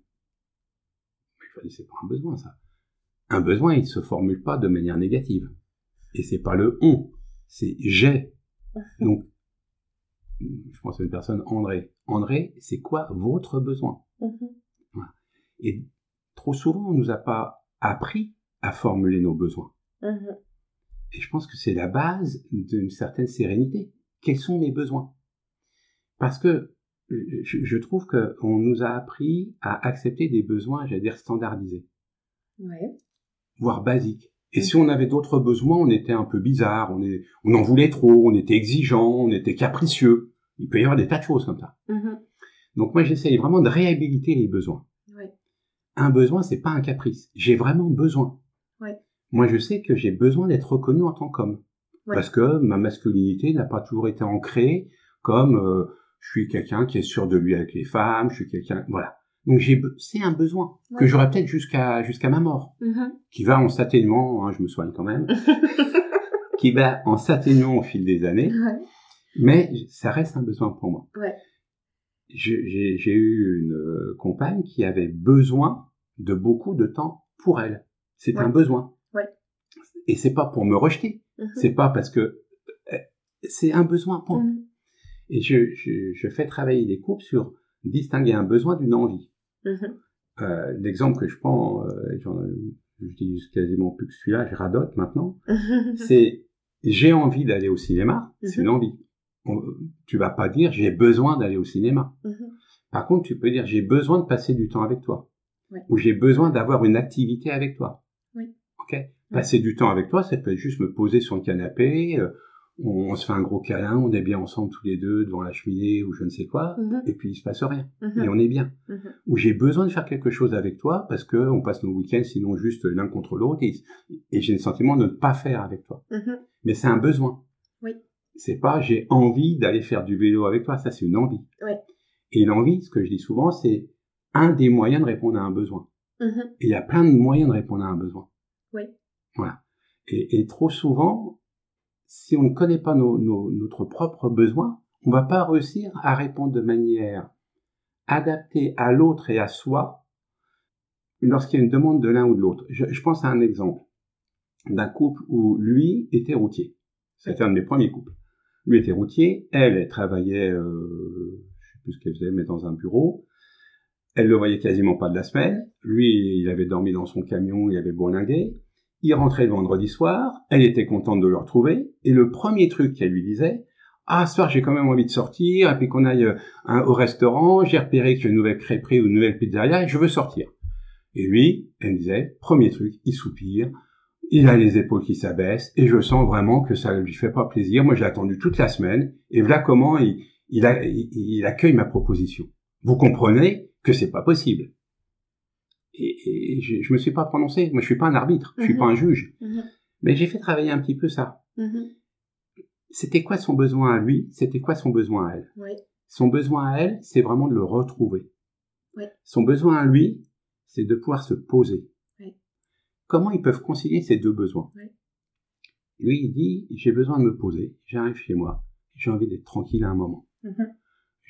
Mais je c'est pas un besoin, ça. Un besoin, il ne se formule pas de manière négative. Et c'est pas le on, c'est j'ai. Donc, je pense à une personne, André. André, c'est quoi votre besoin mhm. Et trop souvent, on nous a pas appris à formuler nos besoins. Mhm. Et je pense que c'est la base d'une certaine sérénité. Quels sont mes besoins? Parce que je, trouve qu'on nous a appris à accepter des besoins, j'allais dire, standardisés. Ouais. Voire basiques. Et si on avait d'autres besoins, on était un peu bizarre, on, est, on en voulait trop, on était exigeant, on était capricieux. Il peut y avoir des tas de choses comme ça. Mm-hmm. Donc moi, j'essaye vraiment de réhabiliter les besoins. Un besoin, c'est pas un caprice. J'ai vraiment besoin. Moi, je sais que j'ai besoin d'être reconnu en tant qu'homme. Parce que ma masculinité n'a pas toujours été ancrée comme euh, je suis quelqu'un qui est sûr de lui avec les femmes, je suis quelqu'un, voilà. Donc j'ai, c'est un besoin que j'aurai peut-être jusqu'à jusqu'à ma mort, mm-hmm. qui va en s'atténuant, hein, je me soigne quand même, qui va en s'atténuant au fil des années, mais ça reste un besoin pour moi. Ouais. J'ai, j'ai eu une euh, compagne qui avait besoin de beaucoup de temps pour elle. C'est un besoin. Et c'est pas pour me rejeter. Mm-hmm. C'est pas parce que euh, c'est un besoin pour. Mm-hmm. Et je, je, je, fais travailler les couples sur distinguer un besoin d'une envie. Mm-hmm. Euh, L'exemple que je prends, euh, j'utilise quasiment plus que celui-là, je radote maintenant, c'est j'ai envie d'aller au cinéma, c'est une envie. tu vas pas dire j'ai besoin d'aller au cinéma. Mm-hmm. Par contre, tu peux dire j'ai besoin de passer du temps avec toi. Ou j'ai besoin d'avoir une activité avec toi. Oui. Ok? Passer du temps avec toi, ça peut être juste me poser sur le canapé, euh, on, se fait un gros câlin, on est bien ensemble tous les deux devant la cheminée ou je ne sais quoi, mhm. et puis il se passe rien, mhm. et on est bien. Mhm. Ou j'ai besoin de faire quelque chose avec toi parce que on passe nos week-ends sinon juste l'un contre l'autre, et, j'ai le sentiment de ne pas faire avec toi. Mais c'est un besoin. Oui. C'est pas j'ai envie d'aller faire du vélo avec toi, ça c'est une envie. Oui. Et l'envie, ce que je dis souvent, c'est un des moyens de répondre à un besoin. Et il y a plein de moyens de répondre à un besoin. Oui. Voilà. Et, et trop souvent, si on ne connaît pas notre propre besoin, on va pas réussir à répondre de manière adaptée à l'autre et à soi lorsqu'il y a une demande de l'un ou de l'autre. Je, pense à un exemple d'un couple où lui était routier. C'était un de mes premiers couples. Lui était routier, elle, elle travaillait, euh, je sais plus ce qu'elle faisait, mais dans un bureau. Elle le voyait quasiment pas de la semaine. Lui, il avait dormi dans son camion, il avait bourlingué. Il rentrait le vendredi soir, elle était contente de le retrouver, et le premier truc qu'elle lui disait, ah, ce soir, j'ai quand même envie de sortir, et puis qu'on aille euh, au restaurant, j'ai repéré qu'il y a une nouvelle crêperie ou une nouvelle pizzeria, et je veux sortir. Et lui, elle disait, premier truc, il soupire, il a les épaules qui s'abaissent, et je sens vraiment que ça ne lui fait pas plaisir. Moi, j'ai attendu toute la semaine, et voilà comment il, il accueille ma proposition. Vous comprenez que c'est pas possible et, je, je me suis pas prononcé. Moi, je suis pas un arbitre, je suis pas un mhm. juge. Mhm. Mais j'ai fait travailler un petit peu ça. Mhm. C'était quoi son besoin à lui? C'était quoi son besoin à elle? Son besoin à elle, c'est vraiment de le retrouver. Son besoin à lui, c'est de pouvoir se poser. Comment ils peuvent concilier ces deux besoins? Lui, il dit, j'ai besoin de me poser, j'arrive chez moi, j'ai envie d'être tranquille à un moment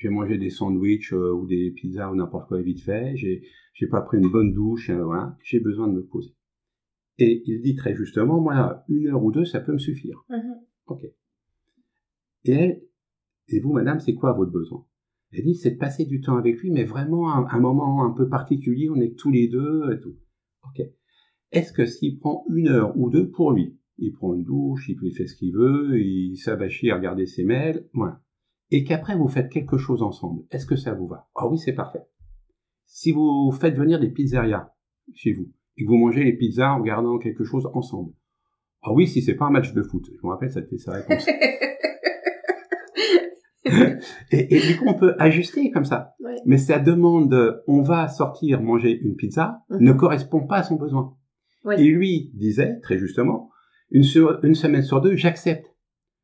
j'ai mangé des sandwichs euh, ou des pizzas ou n'importe quoi vite fait, j'ai, j'ai pas pris une bonne douche, euh, voilà, j'ai besoin de me poser. Et il dit très justement, moi, une heure ou deux, ça peut me suffire. Mm-hmm. Ok. Et elle, et vous, madame, c'est quoi votre besoin? Elle dit, c'est de passer du temps avec lui, mais vraiment un, un, moment un peu particulier, on est tous les deux et tout. Ok. Est-ce que s'il prend une heure ou deux pour lui, il prend une douche, il fait ce qu'il veut, il s'abachit à regarder ses mails, voilà. Et qu'après vous faites quelque chose ensemble, est-ce que ça vous va? Ah oui, c'est parfait. Si vous faites venir des pizzerias chez vous, et que vous mangez les pizzas en regardant quelque chose ensemble, ah oui, si c'est pas un match de foot, je me rappelle, c'était sa réponse. et, du coup, on peut ajuster comme ça. Mais sa demande, on va sortir manger une pizza, mhm. ne correspond pas à son besoin. Et lui disait, très justement, une, une semaine sur deux, j'accepte.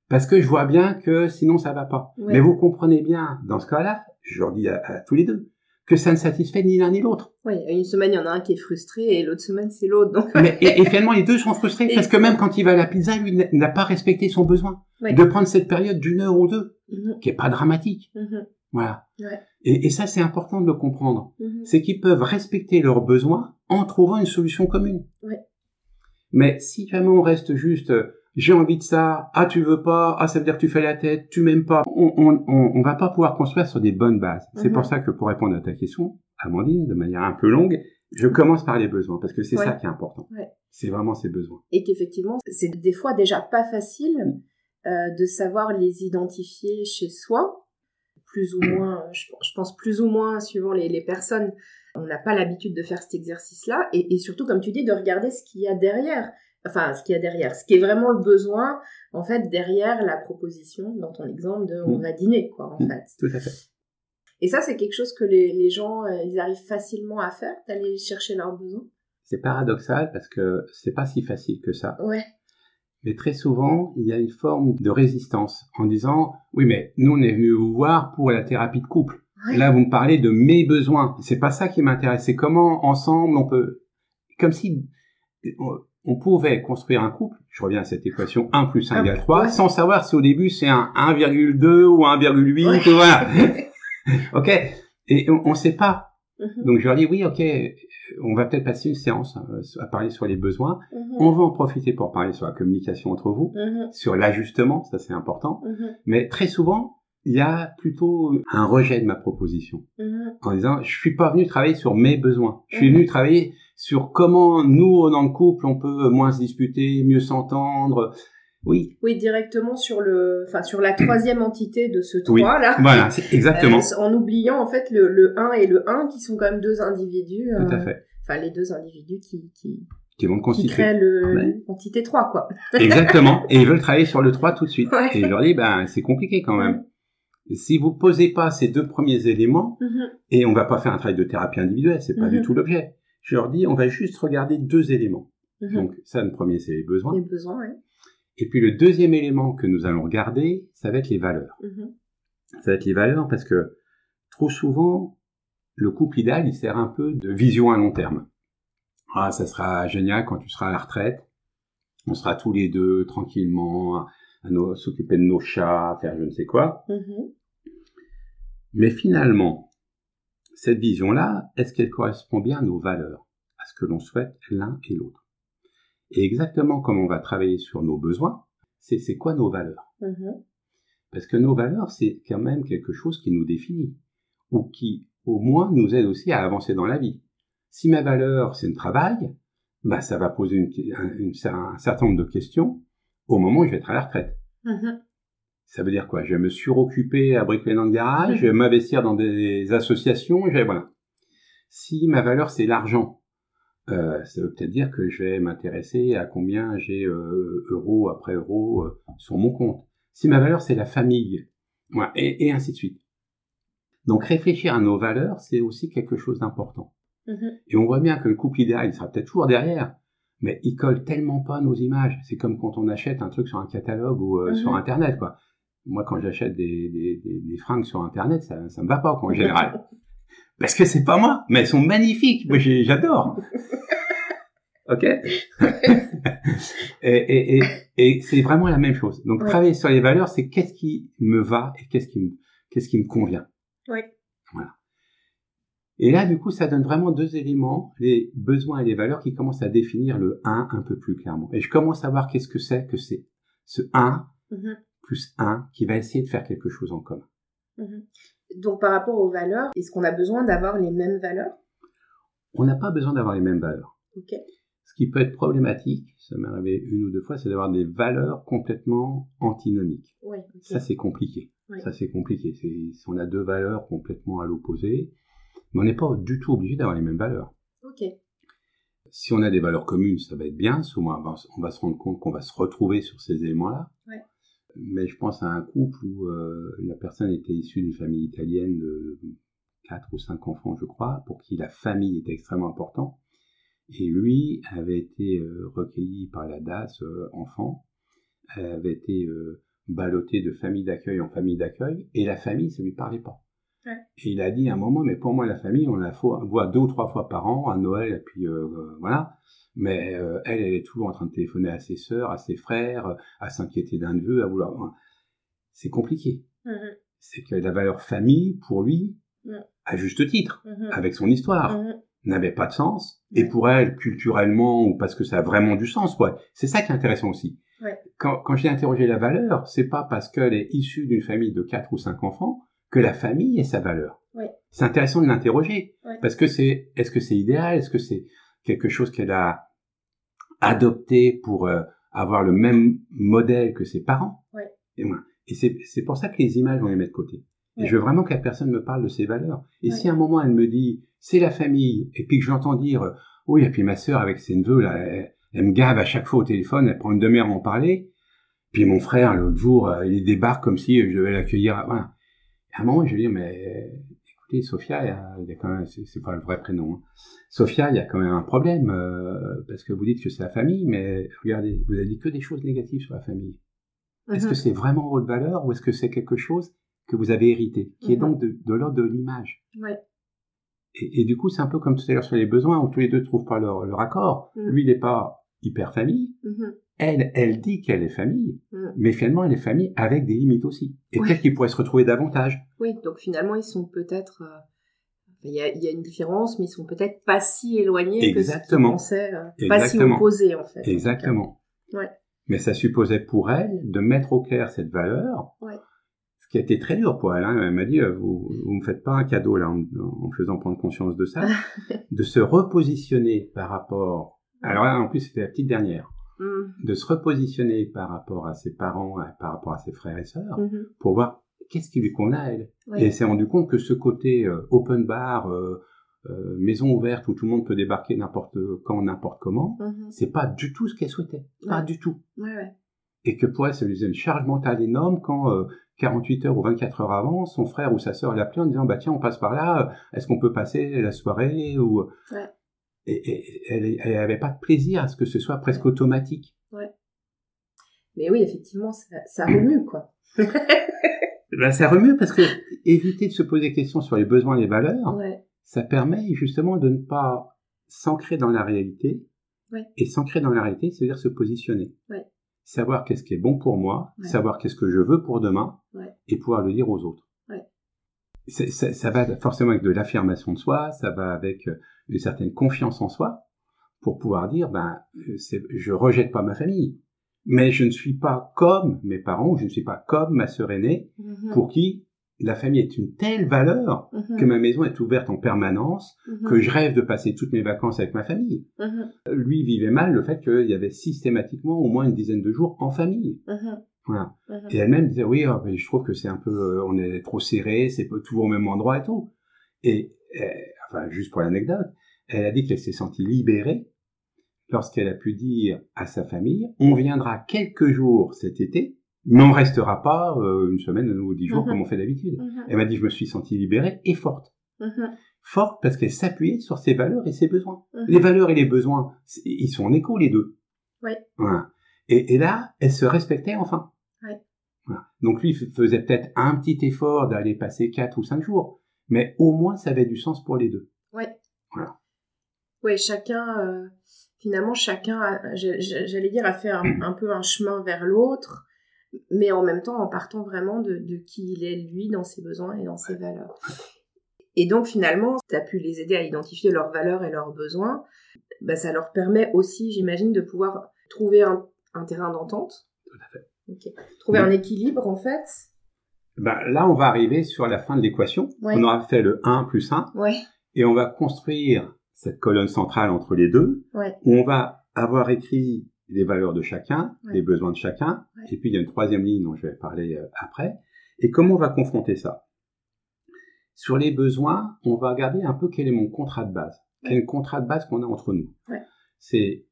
Parce que je vois bien que sinon ça va pas. Mais vous comprenez bien, dans ce cas-là, je leur dis à, tous les deux, que ça ne satisfait ni l'un ni l'autre. Oui, une semaine, il y en a un qui est frustré et l'autre semaine, c'est l'autre. Donc... Mais, et, finalement, les deux sont frustrés parce que même quand il va à la pizza, lui n'a pas respecté son besoin de prendre cette période d'une heure ou deux, mhm. qui est pas dramatique. Mhm. Voilà. Et, et, ça, c'est important de le comprendre. Mhm. C'est qu'ils peuvent respecter leurs besoins en trouvant une solution commune. Mais si vraiment on reste juste, j'ai envie de ça, ah tu veux pas, ah ça veut dire que tu fais la tête, tu m'aimes pas, on, on, on, va pas pouvoir construire sur des bonnes bases. C'est pour ça que pour répondre à ta question, Amandine, de manière un peu longue, je commence par les besoins parce que c'est ça qui est important. C'est vraiment ces besoins. Et qu'effectivement, c'est des fois déjà pas facile euh, de savoir les identifier chez soi, plus ou moins, je, pense plus ou moins suivant les, personnes. On n'a pas l'habitude de faire cet exercice-là, et, surtout, comme tu dis, de regarder ce qu'il y a derrière. Enfin, ce qu'il y a derrière, ce qui est vraiment le besoin, en fait, derrière la proposition, dans ton exemple de on mm. va dîner, quoi, en mm. fait. Tout à fait. Et ça, c'est quelque chose que les, les gens, euh, ils arrivent facilement à faire, d'aller chercher leurs besoins. C'est paradoxal parce que c'est pas si facile que ça. Ouais. Mais très souvent, il y a une forme de résistance en disant oui, mais nous on est venu vous voir pour la thérapie de couple. Là, vous me parlez de mes besoins. C'est pas ça qui m'intéresse. C'est comment ensemble on peut, comme si on pouvait construire un couple. Je reviens à cette équation 1 plus 1 égale 3, sans savoir si au début c'est un 1,2 ou 1,8. Voilà. ok. Et on ne sait pas. Mhm. Donc je leur dis oui, ok, on va peut-être passer une séance euh, à parler sur les besoins. Mhm. On va en profiter pour parler sur la communication entre vous, mhm. sur l'ajustement, ça c'est important. Mais très souvent, il y a plutôt un rejet de ma proposition en disant je suis pas venu travailler sur mes besoins. Je suis venu travailler sur comment nous dans le couple on peut moins se disputer, mieux s'entendre, oui. Oui, directement sur le, enfin sur la troisième entité de ce 3 là. Voilà, c'est exactement. Euh, en oubliant en fait le, le 1 et le 1 qui sont quand même deux individus. Tout à euh, fait. Enfin les deux individus qui qui, qui vont constituer. Qui créent l'entité 3 quoi. exactement. Et ils veulent travailler sur le 3 tout de suite. Et je leur dis ben c'est compliqué quand même. Si vous posez pas ces deux premiers éléments, mm-hmm. et on va pas faire un travail de thérapie individuelle, c'est pas du mm-hmm. tout l'objet. Je leur dis on va juste regarder deux éléments. Mm-hmm. Donc ça, le premier c'est les besoins. Les besoins, oui. Et puis le deuxième élément que nous allons regarder, ça va être les valeurs. Mm-hmm. Ça va être les valeurs parce que trop souvent, le couple idéal, il sert un peu de vision à long terme. Ah, ça sera génial quand tu seras à la retraite. On sera tous les deux tranquillement à, s'occuper de nos chats, à faire je ne sais quoi. Mm-hmm. Mais finalement, cette vision-là, est-ce qu'elle correspond bien à nos valeurs, à ce que l'on souhaite l'un et l'autre? Et exactement comme on va travailler sur nos besoins, c'est quoi nos valeurs? Mm-hmm. Parce que nos valeurs, c'est quand même quelque chose qui nous définit, ou qui au moins nous aide aussi à avancer dans la vie. Si ma valeur, c'est le travail, bah, ça va poser une, un certain nombre de questions au moment où je vais être à la retraite. Mm-hmm. Ça veut dire quoi? Je vais me suroccuper à bricoler dans le garage, je vais m'investir dans des associations, je vais, voilà. Si ma valeur, c'est l'argent, euh, ça veut peut-être dire que je vais m'intéresser à combien j'ai euh, euro après euro euh, sur mon compte. Si ma valeur c'est la famille, et, ainsi de suite. Donc réfléchir à nos valeurs, c'est aussi quelque chose d'important. Mm-hmm. Et on voit bien que le couple idéal, il sera peut-être toujours derrière, mais il colle tellement pas nos images. C'est comme quand on achète un truc sur un catalogue ou mm-hmm. sur Internet, quoi. Moi, quand j'achète des, des, des, fringues sur Internet, ça, ça me va pas, quoi, en général. Parce que c'est pas moi, mais elles sont magnifiques. Moi, j'adore. ok? Et, et, et, c'est vraiment la même chose. Donc, travailler sur les valeurs, c'est qu'est-ce qui me va et qu'est-ce qui me, qu'est-ce qui me convient. Oui. Voilà. Et là, du coup, ça donne vraiment deux éléments, les besoins et les valeurs, qui commencent à définir le 1 un peu plus clairement. Et je commence à voir qu'est-ce que c'est que c'est ce 1 mm-hmm. Plus 1 qui va essayer de faire quelque chose en commun. Mm-hmm. Donc par rapport aux valeurs, est-ce qu'on a besoin d'avoir les mêmes valeurs? On n'a pas besoin d'avoir les mêmes valeurs. Ok. Ce qui peut être problématique, ça m'est arrivé une ou deux fois, c'est d'avoir des valeurs complètement antinomiques. Oui, Ça, c'est compliqué. Ça, c'est compliqué. Si on a deux valeurs complètement à l'opposé, mais on n'est pas du tout obligé d'avoir les mêmes valeurs. Ok. Si on a des valeurs communes, ça va être bien. Souvent, on va se rendre compte qu'on va se retrouver sur ces éléments-là. Ouais. Mais je pense à un couple où euh, la personne était issue d'une famille italienne de quatre ou cinq enfants, je crois, pour qui la famille était extrêmement importante. Et lui avait été euh, recueilli par la DAS euh, enfant, avait été ballotté de famille d'accueil en famille d'accueil, et la famille, ça lui parlait pas. Ouais. Et il a dit à un moment, mais pour moi, la famille, on la voit deux ou trois fois par an, à Noël, et puis voilà. Mais elle, elle est toujours en train de téléphoner à ses sœurs, à ses frères, à s'inquiéter d'un neveu, à vouloir. C'est compliqué. Mhm. C'est que la valeur famille, pour lui, à juste titre, Mhm. avec son histoire, Mhm. n'avait pas de sens. Et pour elle, culturellement, ou parce que ça a vraiment du sens, ouais. C'est ça qui est intéressant aussi. Ouais. Quand, quand j'ai interrogé la valeur, c'est pas parce qu'elle est issue d'une famille de quatre ou cinq enfants que la famille est sa valeur. Ouais. C'est intéressant de l'interroger. Ouais. Parce que c'est, est-ce que c'est idéal? Est-ce que c'est quelque chose qu'elle a adopté pour euh, avoir le même modèle que ses parents? Ouais. Et, moi- et c'est, c'est pour ça que les images, on les met de côté. Et je veux vraiment que la personne me parle de ses valeurs. Et si à un moment elle me dit, c'est la famille, et puis que j'entends dire, euh, oui, et puis ma sœur avec ses neveux, là, elle, elle me gave à chaque fois au téléphone, elle prend une demi-heure à en parler. Puis mon frère, l'autre jour, euh, il débarque comme si je devais l'accueillir. Voilà. À un moment, je lui dis, mais écoutez, Sophia, il y a, quand même, c'est pas le vrai prénom. hein. Sophia, il y a quand même un problème, euh, parce que vous dites que c'est la famille, mais regardez, vous avez dit que des choses négatives sur la famille. Est-ce Mhm. que c'est vraiment votre valeur ou est-ce que c'est quelque chose que vous avez hérité, qui est Mhm. donc de, l'ordre de l'image? Ouais. et, et du coup, c'est un peu comme tout à l'heure sur les besoins, où tous les deux trouvent pas leur, leur accord. Mhm. Lui, il n'est pas hyper famille. Mhm. Elle, elle dit qu'elle est famille, Mhm. mais finalement, elle est famille avec des limites aussi. Et Ouais. peut-être qu'ils pourraient se retrouver davantage. Oui, donc finalement, ils sont peut-être. euh, Il y, a, il y a une différence, mais ils sont peut-être pas si éloignés Exactement. que ce qu'ils pensaient. euh, pas si opposés, en fait. Exactement. Ouais. Mais ça supposait pour elle de mettre au clair cette valeur. Ouais. Ce qui a été très dur pour elle. Hein. Elle m'a dit, euh, vous, vous me faites pas un cadeau là en, en me faisant prendre conscience de ça, de se repositionner par rapport. Alors là, en plus, c'était la petite dernière. Mhm. de se repositionner par rapport à ses parents, par rapport à ses frères et sœurs, Mhm. pour voir qu'est-ce qui lui convient à elle. Ouais. Et elle s'est rendu compte que ce côté euh, open bar, euh, euh, maison ouverte où tout le monde peut débarquer n'importe quand, n'importe comment, Mhm. c'est pas du tout ce qu'elle souhaitait. Pas du tout. Ouais. Et que pour elle, ça lui faisait une charge mentale énorme quand euh, 48 heures ou 24 heures avant, son frère ou sa sœur l'appelait en disant bah tiens on passe par là, est-ce qu'on peut passer la soirée ou Ouais. Et, et- elle, elle avait pas de plaisir à ce que ce soit presque automatique. Mais oui, effectivement, ça, ça remue, quoi. Ben, ça remue parce que éviter de se poser des questions sur les besoins et les valeurs, Ouais. ça permet justement de ne pas s'ancrer dans la réalité. Ouais. Et s'ancrer dans la réalité, c'est-à-dire se positionner. Ouais. Savoir qu'est-ce qui est bon pour moi, savoir qu'est-ce que je veux pour demain, et pouvoir le dire aux autres. Ça va forcément avec de l'affirmation de soi, ça va avec euh, une certaine confiance en soi, pour pouvoir dire, ben, euh, je rejette pas ma famille, mais je ne suis pas comme mes parents, ou je ne suis pas comme ma sœur aînée, Mhm. pour qui la famille est une telle valeur Mhm. que ma maison est ouverte en permanence, Mhm. que je rêve de passer toutes mes vacances avec ma famille. Lui vivait mal le fait qu'il y avait systématiquement au moins une dizaine de jours en famille. Voilà. Et elle-même disait oui, mais je trouve que c'est un peu, euh, on est trop serré, c'est toujours au même endroit et tout. Et euh, enfin, juste pour l'anecdote, elle a dit qu'elle s'est sentie libérée lorsqu'elle a pu dire à sa famille, on viendra quelques jours cet été, mais on restera pas euh, une semaine ou dix jours Mhm. comme on fait d'habitude. Mhm. Elle m'a dit, je me suis sentie libérée et forte. Mhm. Forte parce qu'elle s'appuyait sur ses valeurs et ses besoins. Mhm. Les valeurs et les besoins, ils sont en écho les deux. Voilà. Et, et là, elle se respectait enfin. Voilà. Donc lui faisait peut-être un petit effort d'aller passer quatre ou cinq jours, mais au moins ça avait du sens pour les deux. Ouais. Voilà. Ouais, chacun, euh, finalement, chacun, j'allais dire, a fait un, un peu un chemin vers l'autre, mais en même temps en partant vraiment de, de qui il est lui dans ses besoins et dans ses valeurs. Et donc finalement, tu as pu les aider à identifier leurs valeurs et leurs besoins. Bah, ça leur permet aussi, j'imagine, de pouvoir trouver un, un terrain d'entente. Tout à fait. Ok. Trouver un équilibre en fait. Ben, là, on va arriver sur la fin de l'équation. Ouais. On aura fait le 1 plus 1 Ouais. et on va construire cette colonne centrale entre les deux, Ouais. où on va avoir écrit les valeurs de chacun, les besoins de chacun, et puis il y a une troisième ligne dont je vais parler euh, après. Et comment on va confronter ça? Sur les besoins, on va regarder un peu quel est mon contrat de base. Quel est le contrat de base qu'on a entre nous? C'est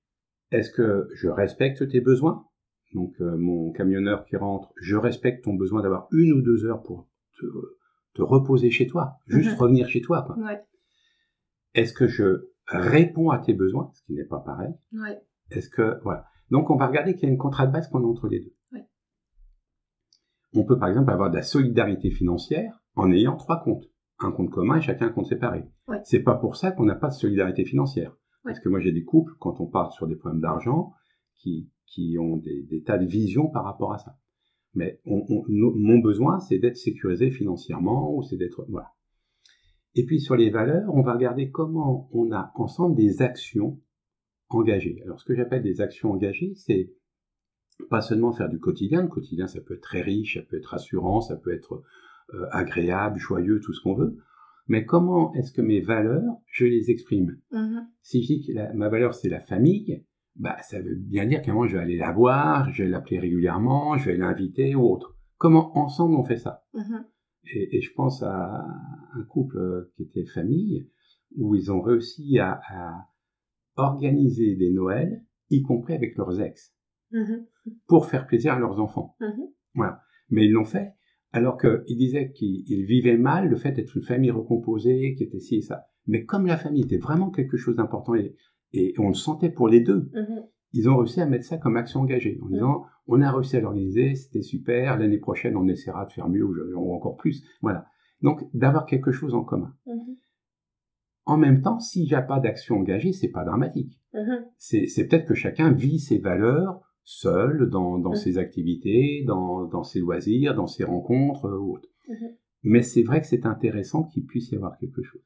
est-ce que je respecte tes besoins? Donc euh, mon camionneur qui rentre, je respecte ton besoin d'avoir une ou deux heures pour te, te reposer chez toi, juste Mhm. revenir chez toi. Ouais. Est-ce que je réponds à tes besoins, ce qui n'est pas pareil? Ouais. Est-ce que voilà. Donc on va regarder qu'il y a une contrat de base qu'on a entre les deux. Ouais. On peut par exemple avoir de la solidarité financière en ayant trois comptes, un compte commun et chacun un compte séparé. C'est pas pour ça qu'on n'a pas de solidarité financière. Parce que moi j'ai des couples quand on parle sur des problèmes d'argent qui qui ont des, des tas de visions par rapport à ça. Mais on, on- no- mon besoin c'est d'être sécurisé financièrement ou c'est d'être voilà. Et puis sur les valeurs, on va regarder comment on a ensemble des actions engagées. Alors ce que j'appelle des actions engagées, c'est pas seulement faire du quotidien. Le quotidien, ça peut être très riche, ça peut être rassurant, ça peut être euh, agréable, joyeux, tout ce qu'on veut. Mais comment est-ce que mes valeurs, je les exprime? Mhm. Si je dis que la- ma valeur c'est la famille, bah ça veut bien dire qu'à un moment je vais aller la voir, je vais l'appeler régulièrement, je vais l'inviter ou autre. Comment ensemble on fait ça? Mhm. et, et je pense à un couple qui était famille, où ils ont réussi à, à organiser des Noëls, y compris avec leurs ex, Mhm. pour faire plaisir à leurs enfants. Mhm. Voilà. Mais ils l'ont fait, alors qu'ils disaient qu'ils ils vivaient mal le fait d'être une famille recomposée, qui était ci et ça. Mais comme la famille était vraiment quelque chose d'important et, et on le sentait pour les deux, Mhm. ils ont réussi à mettre ça comme action engagée, en disant on a réussi à l'organiser, c'était super, l'année prochaine on essaiera de faire mieux ou, encore plus. Voilà. Donc d'avoir quelque chose en commun. Mhm. En même temps, s'il n'y a pas d'action engagée, c'est pas dramatique. Mhm. C'est c'est peut-être que chacun vit ses valeurs seul, dans, dans Mhm. ses activités, dans, dans ses loisirs, dans ses rencontres euh, ou autres. Mhm. Mais c'est vrai que c'est intéressant qu'il puisse y avoir quelque chose.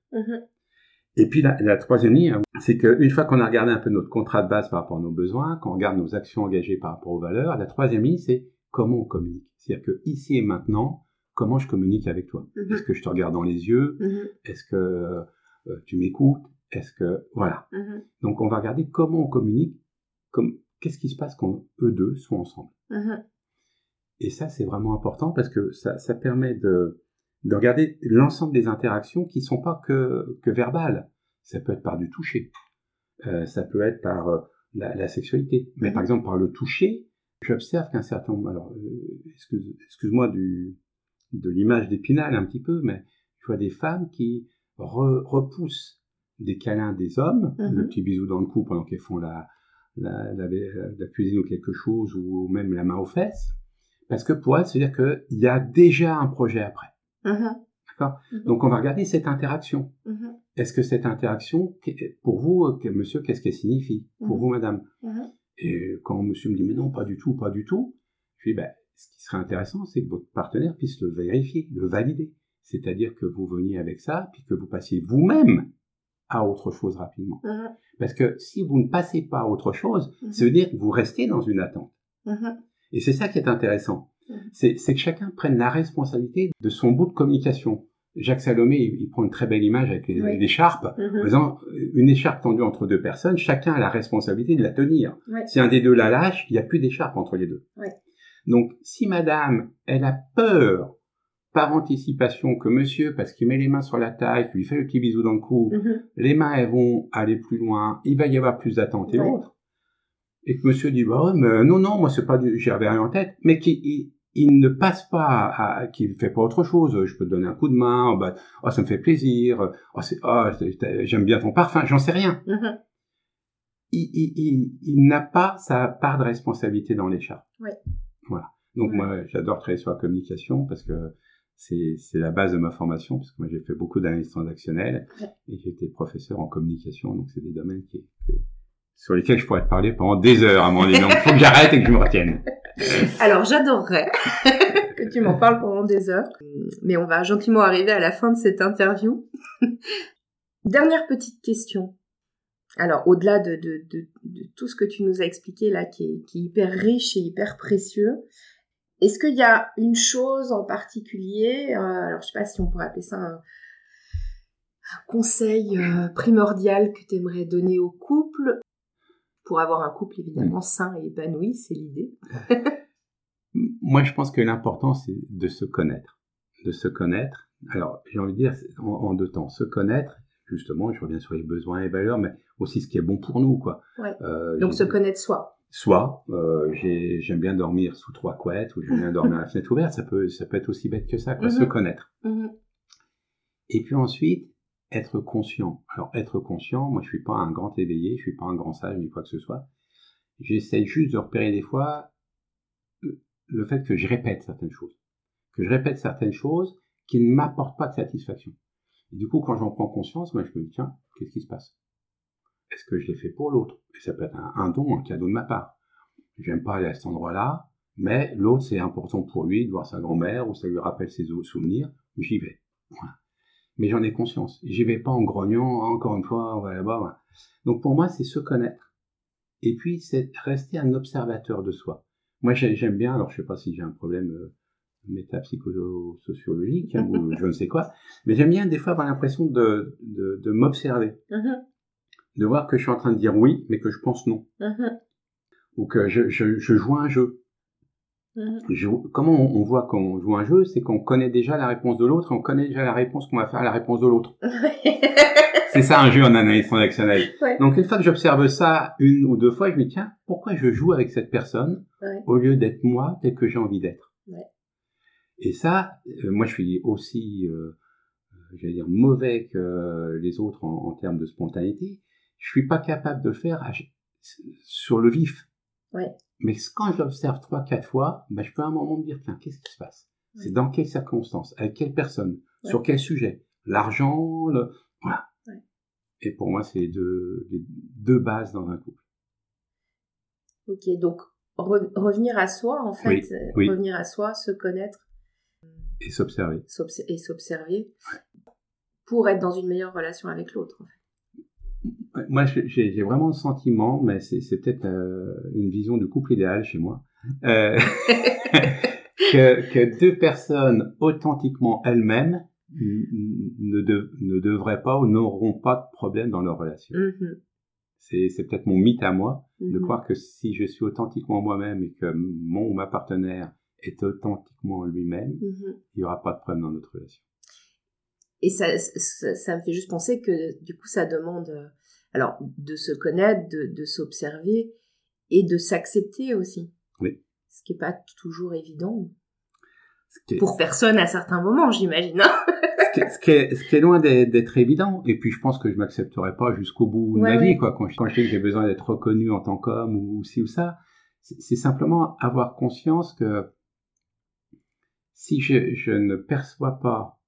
Et puis la, la troisième ligne, c'est qu'une fois qu'on a regardé un peu notre contrat de base par rapport à nos besoins, qu'on regarde nos actions engagées par rapport aux valeurs, la troisième ligne, c'est comment on communique. C'est-à-dire que ici et maintenant, comment je communique avec toi? Mhm. Est-ce que je te regarde dans les yeux? Mhm. Est-ce que euh, tu m'écoutes? Est-ce que voilà Mhm. Donc on va regarder comment on communique, comme qu'est-ce qui se passe quand eux deux sont ensemble. Et ça, c'est vraiment important parce que ça, ça permet de, de regarder l'ensemble des interactions qui sont pas que, que verbales. Ça peut être par du toucher. Euh, ça peut être par euh, la, la sexualité. Mais par exemple, par le toucher, j'observe qu'un certain nombre... Alors, euh, excuse, excuse-moi du, de l'image d'épinal un petit peu, mais je vois des femmes qui re- repoussent des câlins des hommes, Mhm. le petit bisou dans le cou pendant qu'elles font la, la, la, la cuisine ou quelque chose, ou même la main aux fesses, parce que pour elles, c'est-à-dire qu'il y a déjà un projet après. Mhm. D'accord Mhm. Donc on va regarder cette interaction. Mhm. Est-ce que cette interaction, pour vous, euh, monsieur, qu'est-ce qu'elle signifie Pour vous, madame? Et quand monsieur me dit, mais non, pas du tout, pas du tout, je dis, ben, ce qui serait intéressant, c'est que votre partenaire puisse le vérifier, le valider. C'est-à-dire que vous veniez avec ça, puis que vous passiez vous-même à autre chose rapidement. Parce que si vous ne passez pas à autre chose, Mhm. ça veut dire que vous restez dans une attente. Et c'est ça qui est intéressant. Mhm. C'est que chacun prenne la responsabilité de son bout de communication. Jacques Salomé, il, il prend une très belle image avec les- Oui. l'écharpe. En Mhm. disant, une écharpe tendue entre deux personnes, chacun a la responsabilité de la tenir. Ouais. Si un des deux la lâche, il n'y a plus d'écharpe entre les deux. Ouais. Donc, si madame, elle a peur, par anticipation, que monsieur, parce qu'il met les mains sur la taille, qu'il lui fait le petit bisou dans le cou, Mhm. les mains, elles vont aller plus loin, il va y avoir plus d'attente et Ouais. autres. Et que monsieur dit, bah mais non, non, moi, c'est pas du, j'avais rien en tête, mais qu'il, il, ne passe pas à, qu'il fait pas autre chose. Je peux te donner un coup de main, oh, bah, oh, ça me fait plaisir, oh, c'est, oh, j'aime bien ton parfum, j'en sais rien. Mhm. Il, il, il, il n'a pas sa part de responsabilité dans l'écharpe. Ouais. Voilà. Donc Ouais. moi, j'adore travailler sur la communication parce que c'est, c'est la base de ma formation, parce que moi j'ai fait beaucoup d'analyse transactionnelle Ouais. et été professeur en communication, donc c'est des domaines qui, sur lesquels je pourrais te parler pendant des heures à mon avis. Donc faut que j'arrête et que je me retienne. Alors j'adorerais que tu m'en parles pendant des heures, mais on va gentiment arriver à la fin de cette interview. Dernière petite question. Alors au-delà de, tout ce que tu nous as expliqué là, qui est, hyper riche et hyper précieux, est-ce qu'il y a une chose en particulier, euh, alors je sais pas si on pourrait appeler ça un, conseil euh, primordial que tu aimerais donner au couple pour avoir un couple évidemment mm. sain et épanoui, c'est l'idée. Moi, je pense que l'important, c'est de se connaître. De se connaître. Alors, j'ai envie de dire en, deux temps. Se connaître, justement, je reviens sur les besoins et valeurs, mais aussi ce qui est bon pour nous, quoi. Euh, Donc, se connaître soi. Soit, euh, j'aime bien dormir sous trois couettes ou j'aime bien dormir à la fenêtre ouverte, ça peut, ça peut être aussi bête que ça, quoi, se mm-hmm. connaître. Mm-hmm. Et puis ensuite, être conscient. Alors être conscient, moi je suis pas un grand éveillé, je suis pas un grand sage ni quoi que ce soit. J'essaie juste de repérer des fois le fait que je répète certaines choses, que je répète certaines choses qui ne m'apportent pas de satisfaction. Et du coup, quand j'en prends conscience, moi je me dis tiens, qu'est-ce qui se passe? Est-ce que je l'ai fait pour l'autre? Et ça peut être un, don, un cadeau de ma part. J'aime pas aller à cet endroit-là, mais l'autre c'est important pour lui de voir sa grand-mère ou ça lui rappelle ses souvenirs. J'y vais. Voilà mais j'en ai conscience. J'y vais pas en grognant, hein, encore une fois, on va là-bas. Donc pour moi, c'est se connaître. Et puis, c'est rester un observateur de soi. Moi, j'aime bien, alors je sais pas si j'ai un problème euh, métapsychosociologique hein, ou je ne sais quoi, mais j'aime bien des fois avoir l'impression de, de, de m'observer. Mm-hmm. De voir que je suis en train de dire oui, mais que je pense non. Mm-hmm. Ou que je, je, je joue un jeu. Mhm. comment on, voit quand on joue un jeu, c'est qu'on connaît déjà la réponse de l'autre, on connaît déjà la réponse qu'on va faire à la réponse de l'autre. c'est ça un jeu en analyse transactionnelle. Donc une fois que j'observe ça une ou deux fois, je me dis tiens, pourquoi je joue avec cette personne au lieu d'être moi tel que j'ai envie d'être? Et ça, euh, moi je suis aussi, euh, j'allais dire mauvais que les autres en, en, termes de spontanéité. Je suis pas capable de faire sur le vif. Ouais. Mais quand je l'observe trois, quatre fois, ben, je peux à un moment me dire, tiens, qu'est-ce qui se passe? C'est dans quelles circonstances? Avec quelle personne? Sur quel sujet? L'argent le... Voilà. Et pour moi, c'est les deux, les deux bases dans un couple. Ok, donc revenir à soi, en fait, euh, revenir à soi, se connaître. Et s'observer. Et s'observer pour être dans une meilleure relation avec l'autre. En fait. Moi, j'ai vraiment le sentiment, mais c'est peut-être euh, une vision du couple idéal chez moi, euh, que, que, deux personnes authentiquement elles-mêmes ne, ne devraient pas ou n'auront pas de problème dans leur relation. Mm-hmm. C'est peut-être mon mythe à moi de mm-hmm. croire que si je suis authentiquement moi-même et que mon ou ma partenaire est authentiquement lui-même, mm-hmm. il n'y aura pas de problème dans notre relation. Et ça, ça, ça, me fait juste penser que du coup, ça demande euh, alors, de se connaître, de, s'observer et de s'accepter aussi. Oui. Ce qui n'est pas toujours évident. Pour personne à certains moments, j'imagine. Hein. ce, qui est, ce, qui est, loin d'être évident. Et puis, je pense que je m'accepterai pas jusqu'au bout de ma vie, quoi. Quand je, quand je sais que j'ai besoin d'être reconnu en tant qu'homme ou, ci ou ça, c'est simplement avoir conscience que si je, je ne perçois pas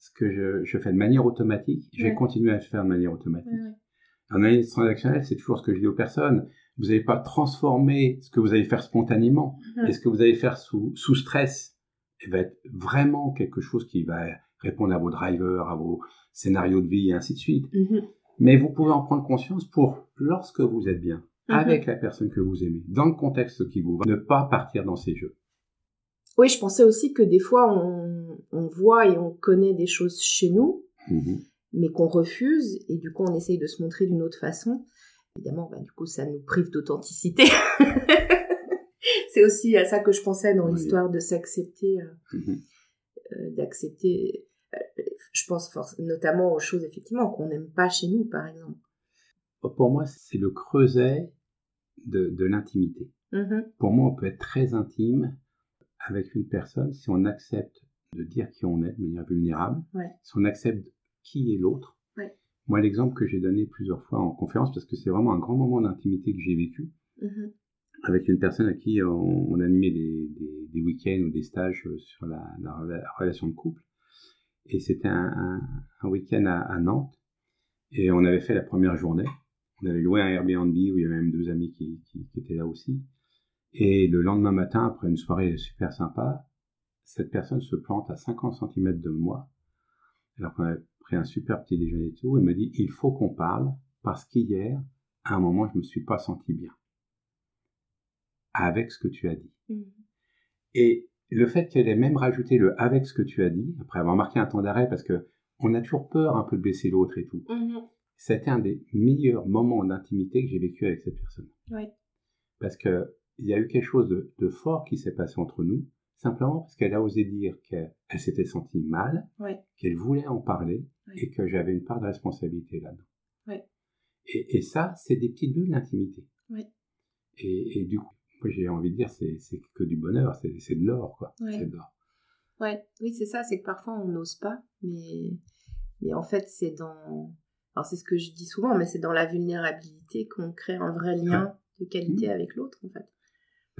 ce que je, je, fais de manière automatique, je vais continuer à le faire de manière automatique. En analyse transactionnelle, c'est toujours ce que je dis aux personnes. Vous n'allez pas transformer ce que vous allez faire spontanément mhm. et ce que vous allez faire sous, sous stress. Va être vraiment quelque chose qui va répondre à vos drivers, à vos scénarios de vie et ainsi de suite. Mhm. Mais vous pouvez en prendre conscience pour lorsque vous êtes bien, mhm. avec la personne que vous aimez, dans le contexte qui vous va, ne pas partir dans ces jeux. Oui, je pensais aussi que des fois on, voit et on connaît des choses chez nous, mhm. mais qu'on refuse et du coup on essaye de se montrer d'une autre façon. Évidemment, bah, du coup ça nous prive d'authenticité. C'est aussi à ça que je pensais dans l'histoire de s'accepter, euh, mhm. euh, d'accepter. Euh, je pense notamment aux choses effectivement qu'on n'aime pas chez nous, par exemple. Pour moi, c'est le creuset de, l'intimité. Mhm. Pour moi, on peut être très intime avec une personne si on accepte de dire qui on est de manière vulnérable, si on accepte qui est l'autre. Moi, l'exemple que j'ai donné plusieurs fois en conférence, parce que c'est vraiment un grand moment d'intimité que j'ai vécu, mm-hmm. avec une personne à qui on, animait des, week-ends ou des stages sur la, relation de couple. Et c'était un, week-end à, Nantes, et on avait fait la première journée. On avait loué un Airbnb où il y avait même deux amis qui étaient là aussi. Et le lendemain matin, après une soirée super sympa, cette personne se plante à 50 cm de moi, alors qu'on avait pris un super petit déjeuner et tout, et me dit, il faut qu'on parle, parce qu'hier, à un moment, je me suis pas senti bien. Avec ce que tu as dit. Mmh. Et le fait qu'elle ait même rajouté le avec ce que tu as dit, après avoir marqué un temps d'arrêt, parce que on a toujours peur un peu de blesser l'autre et tout. C'était un des meilleurs moments d'intimité que j'ai vécu avec cette personne. Parce que il y a eu quelque chose de, fort qui s'est passé entre nous, simplement parce qu'elle a osé dire qu'elle s'était sentie mal, qu'elle voulait en parler et que j'avais une part de responsabilité là-dedans. Et, ça, c'est des petites bulles d'intimité. Et, du coup, j'ai envie de dire, c'est que du bonheur, c'est de l'or, quoi. C'est de l'or. Ouais, oui, c'est ça, c'est que parfois on n'ose pas, mais, mais en fait, c'est dans. Alors, c'est ce que je dis souvent, mais c'est dans la vulnérabilité qu'on crée un vrai lien de qualité mmh. avec l'autre, en fait.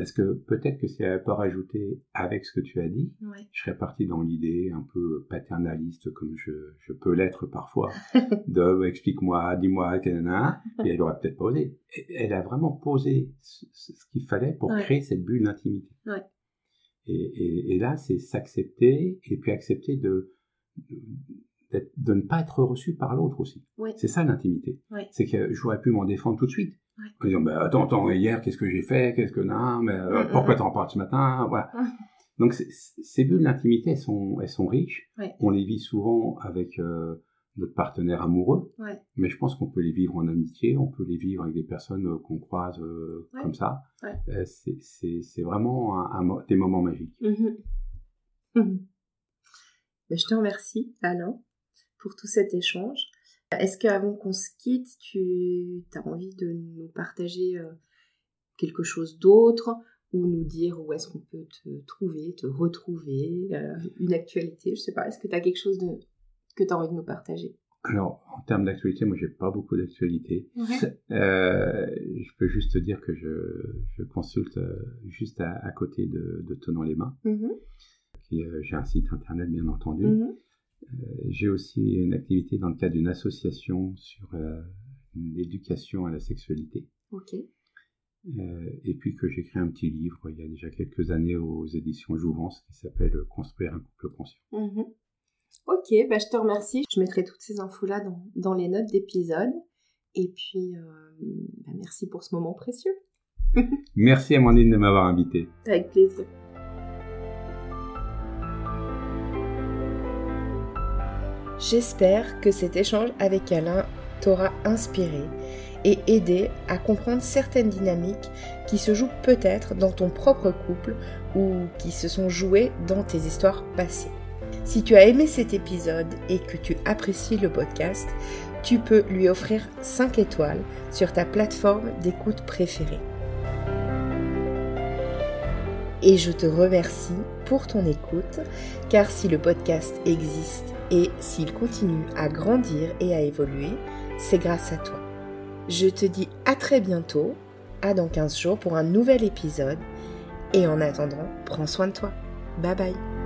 Parce que peut-être que si elle n'avait pas rajouté avec ce que tu as dit, je serais parti dans l'idée un peu paternaliste, comme je, je peux l'être parfois, de explique-moi, dis-moi, et elle aurait peut-être pas osé. Elle a vraiment posé ce, qu'il fallait pour créer cette bulle d'intimité. Ouais. Et, et, là, c'est s'accepter et puis accepter de, de, de, ne pas être reçu par l'autre aussi. C'est ça l'intimité. C'est que j'aurais pu m'en défendre tout de suite. En disant, bah, attends, attends, hier, qu'est-ce que j'ai fait? Qu'est-ce que non Mais euh, mm, mm, pourquoi mm. t'en parles ce matin? Voilà. Donc ces bulles d'intimité, elles sont, elles sont riches. On les vit souvent avec euh, notre partenaire amoureux, mais je pense qu'on peut les vivre en amitié, on peut les vivre avec des personnes euh, qu'on croise euh, comme ça. C'est vraiment un, des moments magiques. Mm-hmm. Mm-hmm. Ben, je te remercie, Alain, pour tout cet échange. Est-ce qu'avant qu'on se quitte, tu as envie de nous partager quelque chose d'autre ou nous dire où est-ce qu'on peut te trouver, te retrouver, une actualité, je sais pas, est-ce que tu as quelque chose de, que tu as envie de nous partager? Alors, en termes d'actualité, moi, j'ai pas beaucoup d'actualité. Euh, je peux juste te dire que je, je consulte euh, juste à, à, côté de, de Tenant les mains. Mm-hmm. Euh, j'ai un site internet, bien entendu. Mm-hmm. J'ai aussi une activité dans le cadre d'une association sur l'éducation à la sexualité. Ok. et puis que j'ai écrit un petit livre il y a déjà quelques années aux éditions Jouvence qui s'appelle Construire un couple conscient. Mm-hmm. Ok, bah je te remercie. Je mettrai toutes ces infos-là dans, dans, les notes d'épisode. Et puis, euh, bah merci pour ce moment précieux. merci Amandine de m'avoir invité. Avec plaisir. J'espère que cet échange avec Alain t'aura inspiré et aidé à comprendre certaines dynamiques qui se jouent peut-être dans ton propre couple ou qui se sont jouées dans tes histoires passées. Si tu as aimé cet épisode et que tu apprécies le podcast, tu peux lui offrir 5 étoiles sur ta plateforme d'écoute préférée. Et je te remercie ton écoute, car si le podcast existe et s'il continue à grandir et à évoluer, c'est grâce à toi. Je te dis à très bientôt, à dans 15 jours pour un nouvel épisode, et en attendant, prends soin de toi. Bye bye